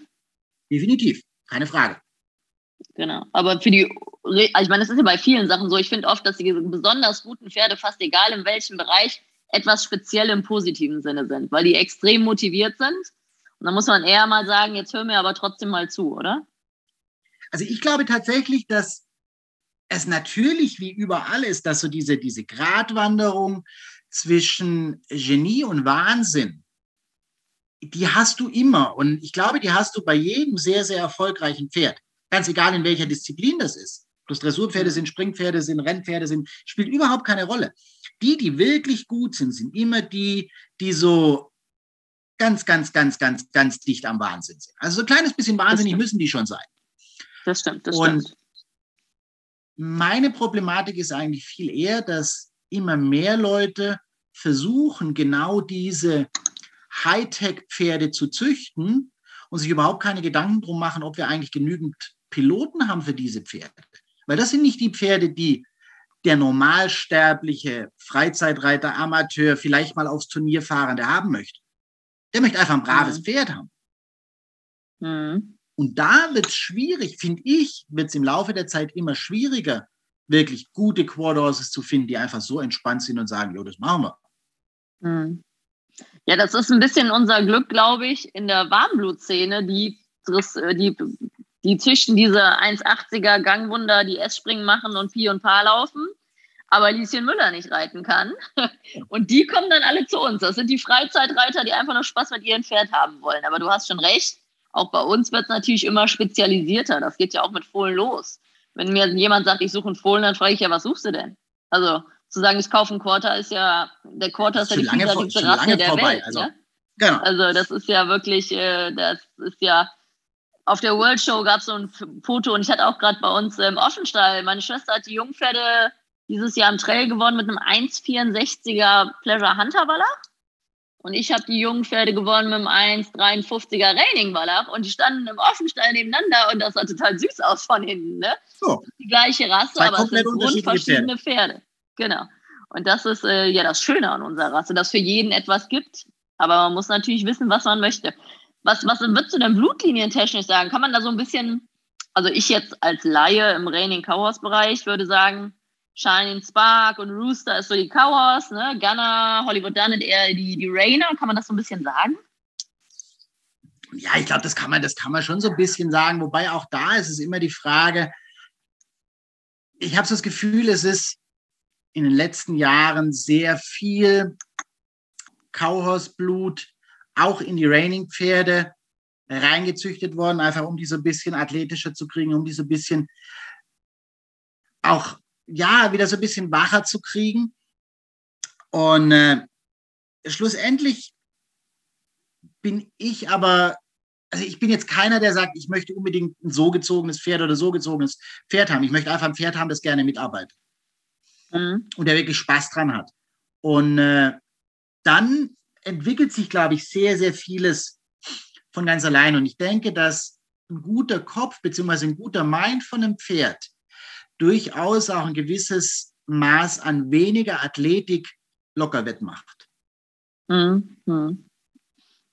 Definitiv, keine Frage. Genau. Aber für die, also ich meine, das ist ja bei vielen Sachen so. Ich finde oft, dass die besonders guten Pferde, fast egal in welchem Bereich, etwas speziell im positiven Sinne sind, weil die extrem motiviert sind. Und dann muss man eher mal sagen, jetzt hör mir aber trotzdem mal zu, oder? Also ich glaube tatsächlich, dass es natürlich wie überall ist, dass so diese, diese Gratwanderung zwischen Genie und Wahnsinn, die hast du immer. Und ich glaube, die hast du bei jedem sehr, sehr erfolgreichen Pferd. Ganz egal, in welcher Disziplin das ist. Das Dressurpferde sind, Springpferde sind, Rennpferde sind, spielt überhaupt keine Rolle. Die, die wirklich gut sind, sind immer die, die so ganz, ganz, ganz, ganz, ganz dicht am Wahnsinn sind. Also so ein kleines bisschen wahnsinnig müssen die schon sein. Das stimmt, das Und stimmt. Meine Problematik ist eigentlich viel eher, dass immer mehr Leute versuchen, genau diese Hightech-Pferde zu züchten und sich überhaupt keine Gedanken drum machen, ob wir eigentlich genügend Piloten haben für diese Pferde. Weil das sind nicht die Pferde, die der normalsterbliche Freizeitreiter, Amateur, vielleicht mal aufs Turnier fahrende haben möchte. Der möchte einfach ein braves mhm. Pferd haben. Mhm. Und da wird es schwierig, finde ich, wird es im Laufe der Zeit immer schwieriger, wirklich gute Quad zu finden, die einfach so entspannt sind und sagen, jo, das machen wir. Mhm. Ja, das ist ein bisschen unser Glück, glaube ich, in der Warmblutszene, die, die die zwischen diese 1,80er Gangwunder, die S-Springen machen und Pi und Pa laufen, aber Lieschen Müller nicht reiten kann. Und die kommen dann alle zu uns. Das sind die Freizeitreiter, die einfach nur Spaß mit ihrem Pferd haben wollen. Aber du hast schon recht, auch bei uns wird es natürlich immer spezialisierter. Das geht ja auch mit Fohlen los. Wenn mir jemand sagt, ich suche einen Fohlen, dann frage ich ja, was suchst du denn? Also zu sagen, ich kaufe einen Quarter, ist ja, der Quarter ist ja die vielseitigste Rasse der vorbei. Welt. Also, ja? genau. also das ist ja wirklich, äh, das ist ja auf der World Show gab es so ein Foto und ich hatte auch gerade bei uns im Offenstall, meine Schwester hat die Jungpferde dieses Jahr im Trail gewonnen mit einem 1,64er Pleasure Hunter Wallach. Und ich habe die Jungpferde gewonnen mit einem 1,53er Raining Wallach und die standen im Offenstall nebeneinander und das sah total süß aus von hinten. Ne? So. Die gleiche Rasse, Zwei aber es sind grundverschiedene Pferde. Pferde. Genau. Und das ist äh, ja das Schöne an unserer Rasse, dass für jeden etwas gibt. Aber man muss natürlich wissen, was man möchte. Was, was würdest du denn blutlinientechnisch sagen? Kann man da so ein bisschen, also ich jetzt als Laie im Raining Cowhouse Bereich würde sagen, Shining Spark und Rooster ist so die Cowhorse, ne? Gunner, Hollywood Dunnet eher die, die Rainer. Kann man das so ein bisschen sagen? Ja, ich glaube, das kann man, das kann man schon so ein bisschen sagen. Wobei auch da ist es immer die Frage. Ich habe so das Gefühl, es ist in den letzten Jahren sehr viel Cowhorse-Blut auch in die Raining-Pferde reingezüchtet worden, einfach um die so ein bisschen athletischer zu kriegen, um die so ein bisschen auch, ja, wieder so ein bisschen wacher zu kriegen. Und äh, schlussendlich bin ich aber, also ich bin jetzt keiner, der sagt, ich möchte unbedingt ein so gezogenes Pferd oder so gezogenes Pferd haben. Ich möchte einfach ein Pferd haben, das gerne mitarbeitet. Mhm. Und der wirklich Spaß dran hat. Und äh, dann entwickelt sich, glaube ich, sehr, sehr vieles von ganz allein. Und ich denke, dass ein guter Kopf bzw. ein guter Mind von einem Pferd durchaus auch ein gewisses Maß an weniger Athletik locker wettmacht. Mhm.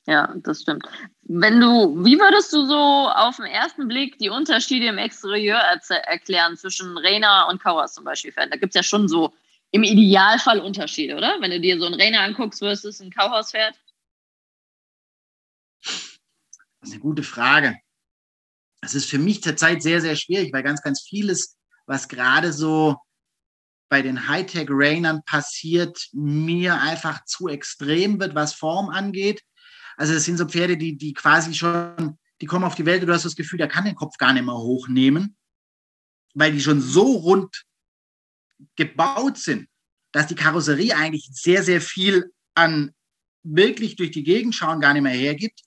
Ja, das stimmt. Wenn du, wie würdest du so auf den ersten Blick die Unterschiede im Exterieur erklären zwischen Rainer und Kauers zum Beispiel? Da gibt es ja schon so im Idealfall Unterschiede, oder? Wenn du dir so einen Rainer anguckst versus ein Kauhaus-Pferd? Das ist eine gute Frage. Das ist für mich zurzeit sehr, sehr schwierig, weil ganz, ganz vieles, was gerade so bei den Hightech-Rainern passiert, mir einfach zu extrem wird, was Form angeht. Also es sind so Pferde, die, die quasi schon, die kommen auf die Welt und du hast das Gefühl, der kann den Kopf gar nicht mehr hochnehmen, weil die schon so rund gebaut sind, dass die Karosserie eigentlich sehr, sehr viel an wirklich durch die Gegend schauen gar nicht mehr hergibt.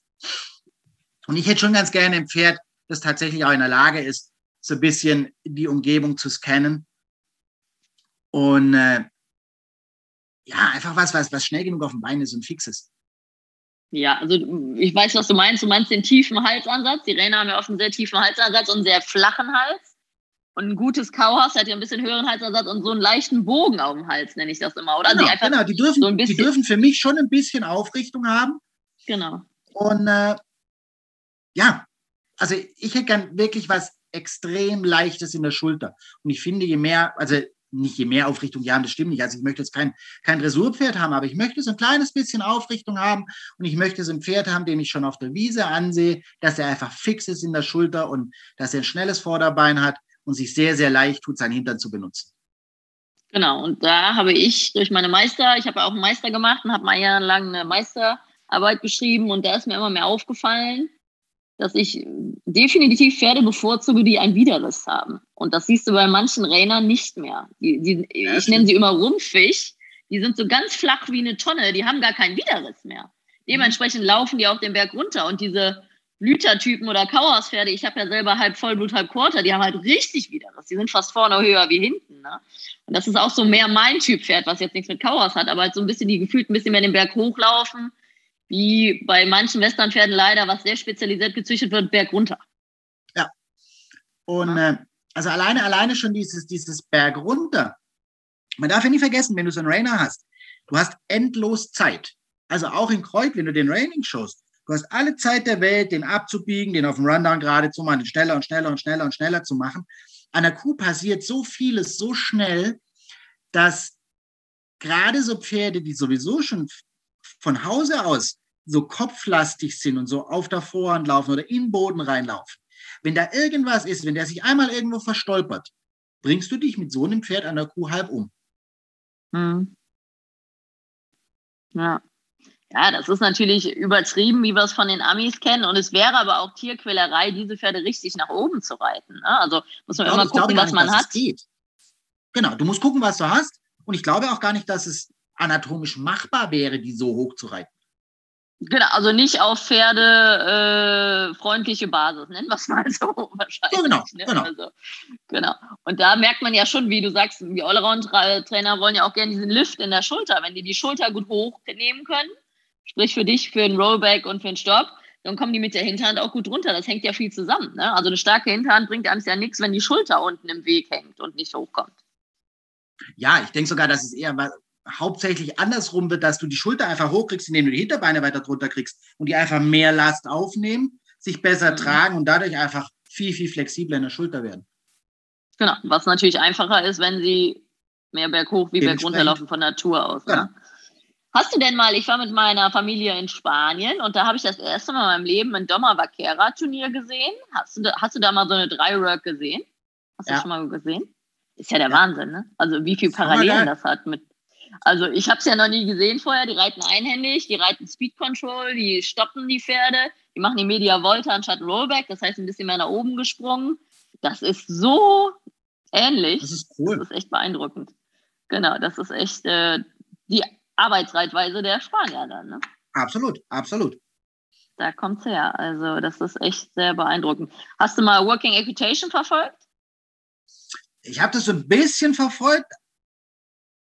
Und ich hätte schon ganz gerne ein Pferd, das tatsächlich auch in der Lage ist, so ein bisschen die Umgebung zu scannen. Und äh, ja, einfach was, was, was schnell genug auf dem Bein ist und fix ist. Ja, also ich weiß, was du meinst. Du meinst den tiefen Halsansatz. Die Räder haben ja oft einen sehr tiefen Halsansatz und einen sehr flachen Hals. Und ein gutes Kauhaus hat ja ein bisschen höheren Halsansatz und so einen leichten Bogen auf dem Hals, nenne ich das immer. Oder genau, genau. Die, dürfen, so die dürfen für mich schon ein bisschen Aufrichtung haben. Genau. Und äh, ja, also ich hätte gern wirklich was extrem Leichtes in der Schulter. Und ich finde, je mehr, also nicht je mehr Aufrichtung ja, das stimmt nicht. Also ich möchte jetzt kein, kein Dressurpferd haben, aber ich möchte so ein kleines bisschen Aufrichtung haben und ich möchte so ein Pferd haben, dem ich schon auf der Wiese ansehe, dass er einfach fix ist in der Schulter und dass er ein schnelles Vorderbein hat und sich sehr, sehr leicht tut, seinen Hintern zu benutzen. Genau, und da habe ich durch meine Meister, ich habe auch einen Meister gemacht und habe mal jahrelang eine Meisterarbeit geschrieben und da ist mir immer mehr aufgefallen, dass ich definitiv Pferde bevorzuge, die ein Widerriss haben. Und das siehst du bei manchen Rainern nicht mehr. Die, die, ich nenne sie immer rumpfig. Die sind so ganz flach wie eine Tonne. Die haben gar keinen Widerriss mehr. Dementsprechend laufen die auf den Berg runter. Und diese Blütertypen oder Kauerspferde, ich habe ja selber halb Vollblut, halb Quarter, die haben halt richtig Widerriss. Die sind fast vorne höher wie hinten. Ne? Und das ist auch so mehr mein Typ Pferd, was jetzt nichts mit Kauers hat, aber halt so ein bisschen die gefühlt ein bisschen mehr den Berg hochlaufen wie bei manchen Westernpferden leider, was sehr spezialisiert gezüchtet wird, Berg runter. Ja. Und äh, also alleine, alleine schon dieses, dieses Berg runter. Man darf ja nie vergessen, wenn du so einen Rainer hast, du hast endlos Zeit. Also auch in Kreuz, wenn du den Raining schaust, du hast alle Zeit der Welt, den abzubiegen, den auf dem Rundown gerade zu machen, den schneller und schneller und schneller und schneller zu machen. An der Kuh passiert so vieles so schnell, dass gerade so Pferde, die sowieso schon von Hause aus so kopflastig sind und so auf der Vorhand laufen oder in den Boden reinlaufen, wenn da irgendwas ist, wenn der sich einmal irgendwo verstolpert, bringst du dich mit so einem Pferd an der Kuh halb um. Hm. Ja. Ja, das ist natürlich übertrieben, wie wir es von den Amis kennen. Und es wäre aber auch Tierquälerei, diese Pferde richtig nach oben zu reiten. Ne? Also muss man glaube, immer gucken, was nicht, man hat. Genau, du musst gucken, was du hast. Und ich glaube auch gar nicht, dass es anatomisch machbar wäre, die so hoch zu reiten. Genau, also nicht auf pferdefreundliche äh, Basis, nennen wir es mal so wahrscheinlich. Genau, ne? genau. Also, genau. Und da merkt man ja schon, wie du sagst, die Allround-Trainer wollen ja auch gerne diesen Lift in der Schulter. Wenn die die Schulter gut hochnehmen können, sprich für dich, für einen Rollback und für einen Stopp, dann kommen die mit der Hinterhand auch gut runter. Das hängt ja viel zusammen. Ne? Also eine starke Hinterhand bringt einem ja nichts, wenn die Schulter unten im Weg hängt und nicht hochkommt. Ja, ich denke sogar, dass es eher hauptsächlich andersrum wird, dass du die Schulter einfach hochkriegst, indem du die Hinterbeine weiter drunter kriegst und die einfach mehr Last aufnehmen, sich besser mhm. tragen und dadurch einfach viel, viel flexibler in der Schulter werden. Genau, was natürlich einfacher ist, wenn sie mehr berghoch wie bergunter laufen von Natur aus. Ne? Ja. Hast du denn mal, ich war mit meiner Familie in Spanien und da habe ich das erste Mal in meinem Leben ein Doma Vaquera Turnier gesehen. Hast du, da, hast du da mal so eine Dreiwork gesehen? Hast ja. du schon mal gesehen? Ist ja der ja. Wahnsinn, ne? Also wie viel Parallelen das hat mit. Also ich habe es ja noch nie gesehen vorher. Die reiten einhändig, die reiten Speed Control, die stoppen die Pferde, die machen die Media Volta anstatt Rollback, das heißt ein bisschen mehr nach oben gesprungen. Das ist so ähnlich. Das ist cool. Das ist echt beeindruckend. Genau, das ist echt äh, die Arbeitsreitweise der Spanier dann. Ne? Absolut, absolut. Da kommt es her. Also, das ist echt sehr beeindruckend. Hast du mal Working Equitation verfolgt? Ich habe das so ein bisschen verfolgt,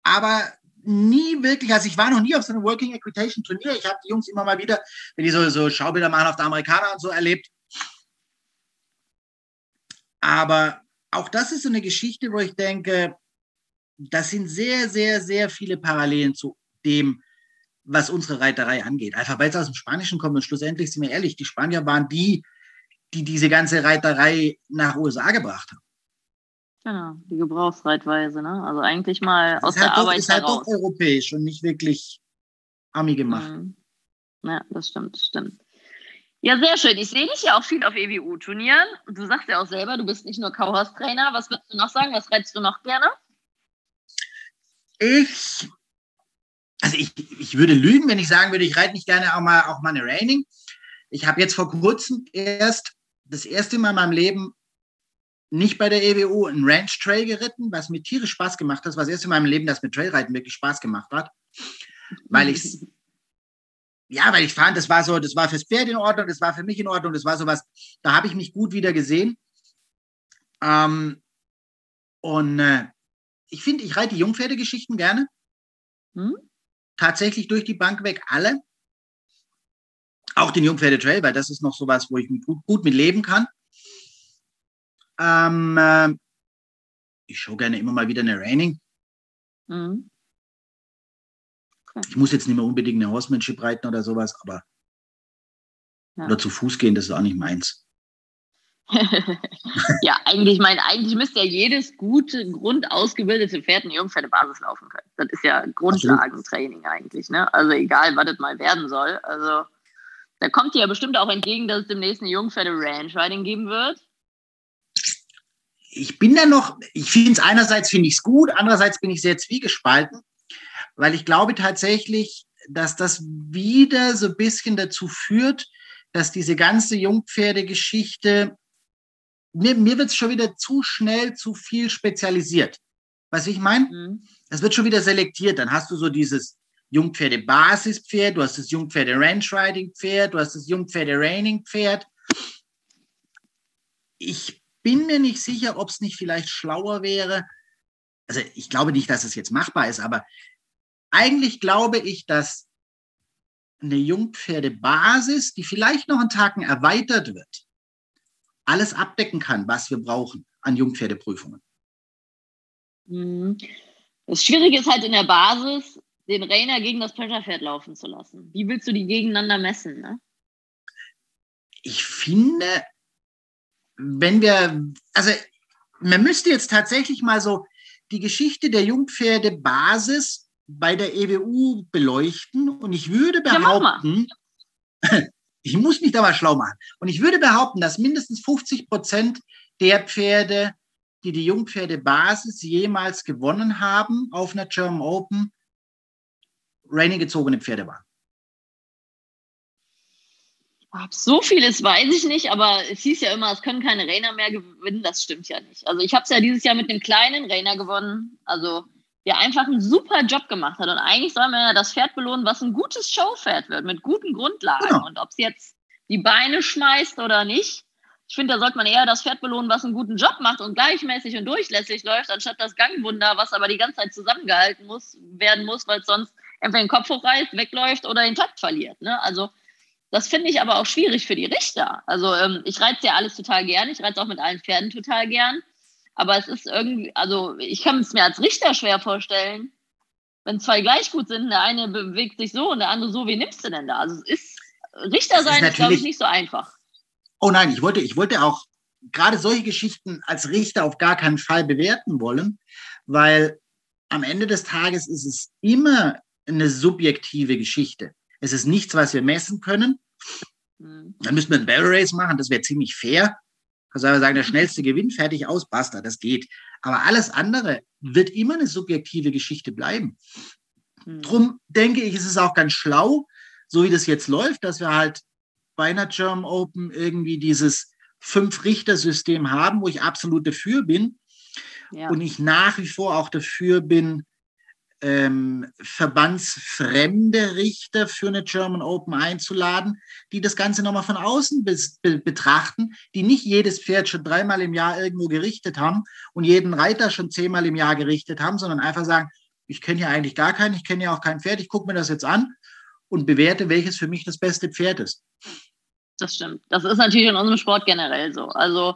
aber nie wirklich, also ich war noch nie auf so einem Working Equitation Turnier. Ich habe die Jungs immer mal wieder, wenn die so, so Schaubilder machen auf der Amerikaner und so erlebt. Aber auch das ist so eine Geschichte, wo ich denke, das sind sehr, sehr, sehr viele Parallelen zu dem, was unsere Reiterei angeht. Einfach weil es aus dem Spanischen kommt und schlussendlich sind wir ehrlich, die Spanier waren die, die diese ganze Reiterei nach USA gebracht haben. Genau, die Gebrauchsreitweise, ne? Also eigentlich mal aus der halt Arbeit doch, ist heraus. halt doch europäisch und nicht wirklich Ami gemacht. Mhm. Ja, das stimmt, das stimmt. Ja, sehr schön. Ich sehe dich ja auch viel auf EWU-Turnieren. Du sagst ja auch selber, du bist nicht nur Kauhaus-Trainer. Was würdest du noch sagen? Was reizt du noch gerne? Ich, also ich, ich würde lügen, wenn ich sagen würde, ich reite nicht gerne auch mal, auch mal eine Raining. Ich habe jetzt vor kurzem erst das erste Mal in meinem Leben nicht bei der EWU einen Ranch Trail geritten, was mir tierisch Spaß gemacht hat. Das war das erste in meinem Leben, dass mir Trailreiten wirklich Spaß gemacht hat, weil ich ja, weil ich fand, das war so, das war fürs Pferd in Ordnung, das war für mich in Ordnung, das war sowas, da habe ich mich gut wieder gesehen. Ähm, und äh, ich finde, ich reite die Jungpferdegeschichten gerne. Hm? Tatsächlich durch die Bank weg alle. Auch den Jungpferdetrail, weil das ist noch sowas, wo ich gut, gut mit leben kann. Ähm, äh, ich schaue gerne immer mal wieder eine Raining. Mhm. Ich muss jetzt nicht mehr unbedingt eine Horsemanship reiten oder sowas, aber ja. oder zu Fuß gehen, das ist auch nicht meins. ja, eigentlich, mein, eigentlich müsste ja jedes gute, grundausgebildete Pferd eine Jungpferdebasis laufen können. Das ist ja Grundlagentraining eigentlich. Ne? Also egal, was das mal werden soll. Also da kommt dir ja bestimmt auch entgegen, dass es demnächst eine Jungpferde-Ranch-Riding geben wird. Ich bin da noch, ich finde es einerseits finde ich es gut, andererseits bin ich sehr zwiegespalten weil ich glaube tatsächlich, dass das wieder so ein bisschen dazu führt, dass diese ganze Jungpferdegeschichte, mir, mir wird es schon wieder zu schnell, zu viel spezialisiert. Was ich meine? Mhm. Das wird schon wieder selektiert. Dann hast du so dieses Jungpferde-Basispferd, du hast das Jungpferde-Ranch-Riding-Pferd, du hast das Jungpferde-Raining-Pferd. Ich bin mir nicht sicher, ob es nicht vielleicht schlauer wäre. Also ich glaube nicht, dass es jetzt machbar ist, aber eigentlich glaube ich, dass eine Jungpferdebasis, die vielleicht noch einen Tagen erweitert wird, alles abdecken kann, was wir brauchen an Jungpferdeprüfungen. Mhm. Das Schwierige ist halt in der Basis, den Rainer gegen das Pleasure-Pferd laufen zu lassen. Wie willst du die gegeneinander messen? Ne? Ich finde, wenn wir, also man müsste jetzt tatsächlich mal so die Geschichte der Jungpferdebasis bei der EWU beleuchten. Und ich würde behaupten, ja, ich muss mich da mal schlau machen, und ich würde behaupten, dass mindestens 50 Prozent der Pferde, die die Jungpferdebasis jemals gewonnen haben auf einer German Open, Raining gezogene Pferde waren. So vieles weiß ich nicht, aber es hieß ja immer, es können keine Rainer mehr gewinnen. Das stimmt ja nicht. Also ich habe es ja dieses Jahr mit dem kleinen Rainer gewonnen. Also der einfach einen super Job gemacht hat. Und eigentlich soll man ja das Pferd belohnen, was ein gutes Showpferd wird, mit guten Grundlagen. Genau. Und ob es jetzt die Beine schmeißt oder nicht, ich finde, da sollte man eher das Pferd belohnen, was einen guten Job macht und gleichmäßig und durchlässig läuft, anstatt das Gangwunder, was aber die ganze Zeit zusammengehalten muss, werden muss, weil es sonst entweder den Kopf hochreißt, wegläuft oder den Takt verliert. Ne? Also das finde ich aber auch schwierig für die Richter. Also ähm, ich reize ja alles total gern, ich reize auch mit allen Pferden total gern. Aber es ist irgendwie, also ich kann es mir als Richter schwer vorstellen, wenn zwei gleich gut sind, der eine bewegt sich so und der andere so, wie nimmst du denn da? Also es ist, Richter sein ist, ist glaube ich, nicht so einfach. Oh nein, ich wollte, ich wollte auch gerade solche Geschichten als Richter auf gar keinen Fall bewerten wollen, weil am Ende des Tages ist es immer eine subjektive Geschichte. Es ist nichts, was wir messen können. Mhm. Dann müssen wir ein Barrel Race machen, das wäre ziemlich fair. Also wir sagen, der schnellste gewinnt, fertig aus, basta, das geht. Aber alles andere wird immer eine subjektive Geschichte bleiben. Mhm. Drum denke ich, ist es auch ganz schlau, so wie das jetzt läuft, dass wir halt bei einer German Open irgendwie dieses Fünf-Richter-System haben, wo ich absolut dafür bin. Ja. Und ich nach wie vor auch dafür bin, ähm, verbandsfremde Richter für eine German Open einzuladen, die das Ganze nochmal von außen be betrachten, die nicht jedes Pferd schon dreimal im Jahr irgendwo gerichtet haben und jeden Reiter schon zehnmal im Jahr gerichtet haben, sondern einfach sagen, ich kenne ja eigentlich gar keinen, ich kenne ja auch kein Pferd, ich gucke mir das jetzt an und bewerte, welches für mich das beste Pferd ist. Das stimmt. Das ist natürlich in unserem Sport generell so. Also,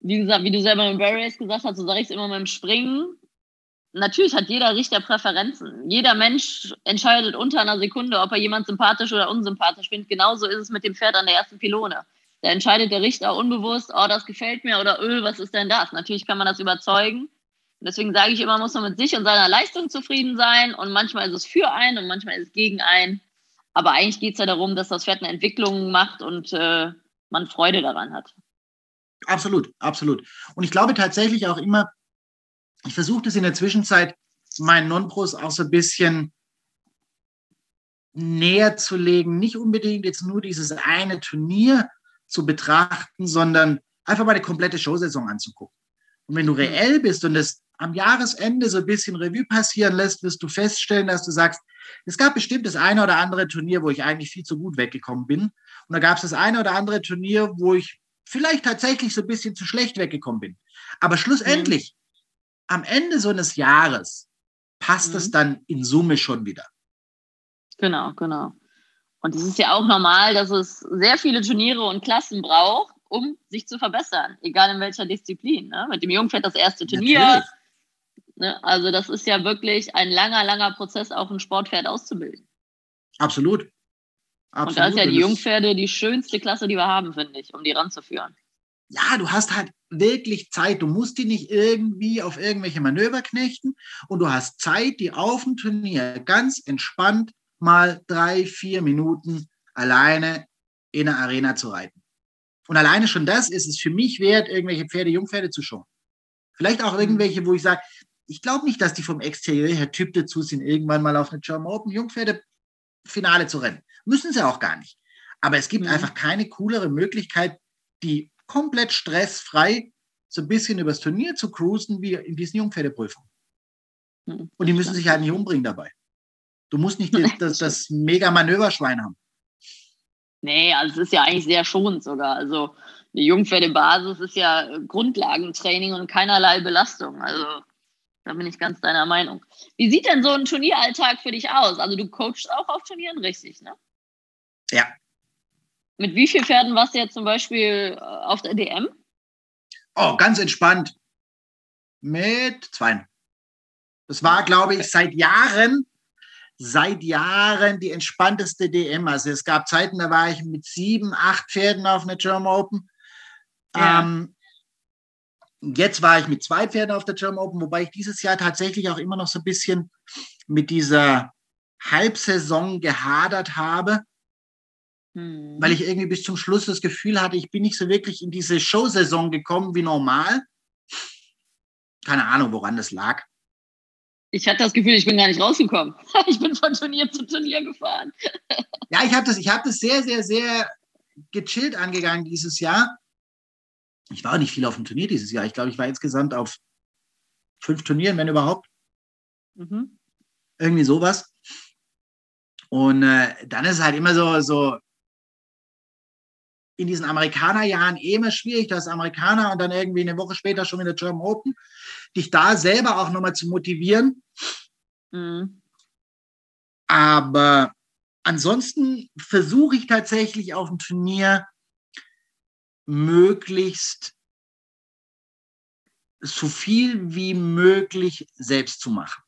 wie gesagt, wie du selber im Barrier Race gesagt hast, so sage ich es immer mit dem Springen natürlich hat jeder Richter Präferenzen. Jeder Mensch entscheidet unter einer Sekunde, ob er jemand sympathisch oder unsympathisch findet. Genauso ist es mit dem Pferd an der ersten Pylone. Da entscheidet der Richter unbewusst, oh, das gefällt mir oder öh, was ist denn das? Natürlich kann man das überzeugen. deswegen sage ich immer, muss man mit sich und seiner Leistung zufrieden sein. Und manchmal ist es für einen und manchmal ist es gegen einen. Aber eigentlich geht es ja darum, dass das Pferd eine Entwicklung macht und äh, man Freude daran hat. Absolut, absolut. Und ich glaube tatsächlich auch immer, ich versuche das in der Zwischenzeit meinen Non-Pros auch so ein bisschen näher zu legen, nicht unbedingt jetzt nur dieses eine Turnier zu betrachten, sondern einfach mal die komplette Showsaison anzugucken. Und wenn du reell bist und es am Jahresende so ein bisschen Revue passieren lässt, wirst du feststellen, dass du sagst, es gab bestimmt das eine oder andere Turnier, wo ich eigentlich viel zu gut weggekommen bin. Und da gab es das eine oder andere Turnier, wo ich vielleicht tatsächlich so ein bisschen zu schlecht weggekommen bin. Aber schlussendlich am Ende so eines Jahres passt mhm. es dann in Summe schon wieder. Genau, genau. Und es ist ja auch normal, dass es sehr viele Turniere und Klassen braucht, um sich zu verbessern, egal in welcher Disziplin. Ne? Mit dem Jungpferd das erste Turnier. Ne? Also das ist ja wirklich ein langer, langer Prozess, auch ein Sportpferd auszubilden. Absolut. Absolut. Und da ist ja die Jungpferde die schönste Klasse, die wir haben, finde ich, um die ranzuführen ja, du hast halt wirklich Zeit. Du musst die nicht irgendwie auf irgendwelche Manöver knechten und du hast Zeit, die auf dem Turnier ganz entspannt mal drei, vier Minuten alleine in der Arena zu reiten. Und alleine schon das ist es für mich wert, irgendwelche Pferde, Jungpferde zu schauen. Vielleicht auch mhm. irgendwelche, wo ich sage, ich glaube nicht, dass die vom Exterieur her Typ dazu sind, irgendwann mal auf eine German Open Jungpferde-Finale zu rennen. Müssen sie auch gar nicht. Aber es gibt mhm. einfach keine coolere Möglichkeit, die komplett stressfrei so ein bisschen übers Turnier zu cruisen wie in diesen Jungpferdeprüfungen. Hm, Und die müssen sich halt nicht umbringen dabei. Du musst nicht das, das, das mega Manöverschwein haben. Nee, also es ist ja eigentlich sehr schonend sogar. Also eine Jungpferdebasis ist ja Grundlagentraining und keinerlei Belastung. Also da bin ich ganz deiner Meinung. Wie sieht denn so ein Turnieralltag für dich aus? Also du coachst auch auf Turnieren, richtig, ne? Ja, mit wie vielen Pferden warst du jetzt zum Beispiel äh, auf der DM? Oh, ganz entspannt. Mit zwei. Das war, glaube ich, seit Jahren, seit Jahren die entspannteste DM. Also es gab Zeiten, da war ich mit sieben, acht Pferden auf einer German Open. Ja. Ähm, jetzt war ich mit zwei Pferden auf der German Open, wobei ich dieses Jahr tatsächlich auch immer noch so ein bisschen mit dieser Halbsaison gehadert habe Mhm. Weil ich irgendwie bis zum Schluss das Gefühl hatte, ich bin nicht so wirklich in diese Showsaison gekommen wie normal. Keine Ahnung, woran das lag. Ich hatte das Gefühl, ich bin gar nicht rausgekommen. Ich bin von Turnier zu Turnier gefahren. Ja, ich habe das, hab das sehr, sehr, sehr gechillt angegangen dieses Jahr. Ich war auch nicht viel auf dem Turnier dieses Jahr. Ich glaube, ich war insgesamt auf fünf Turnieren, wenn überhaupt. Mhm. Irgendwie sowas. Und äh, dann ist es halt immer so, so in diesen Amerikanerjahren eh immer schwierig, dass Amerikaner und dann irgendwie eine Woche später schon wieder German Open, dich da selber auch nochmal zu motivieren. Mhm. Aber ansonsten versuche ich tatsächlich auf dem Turnier möglichst so viel wie möglich selbst zu machen.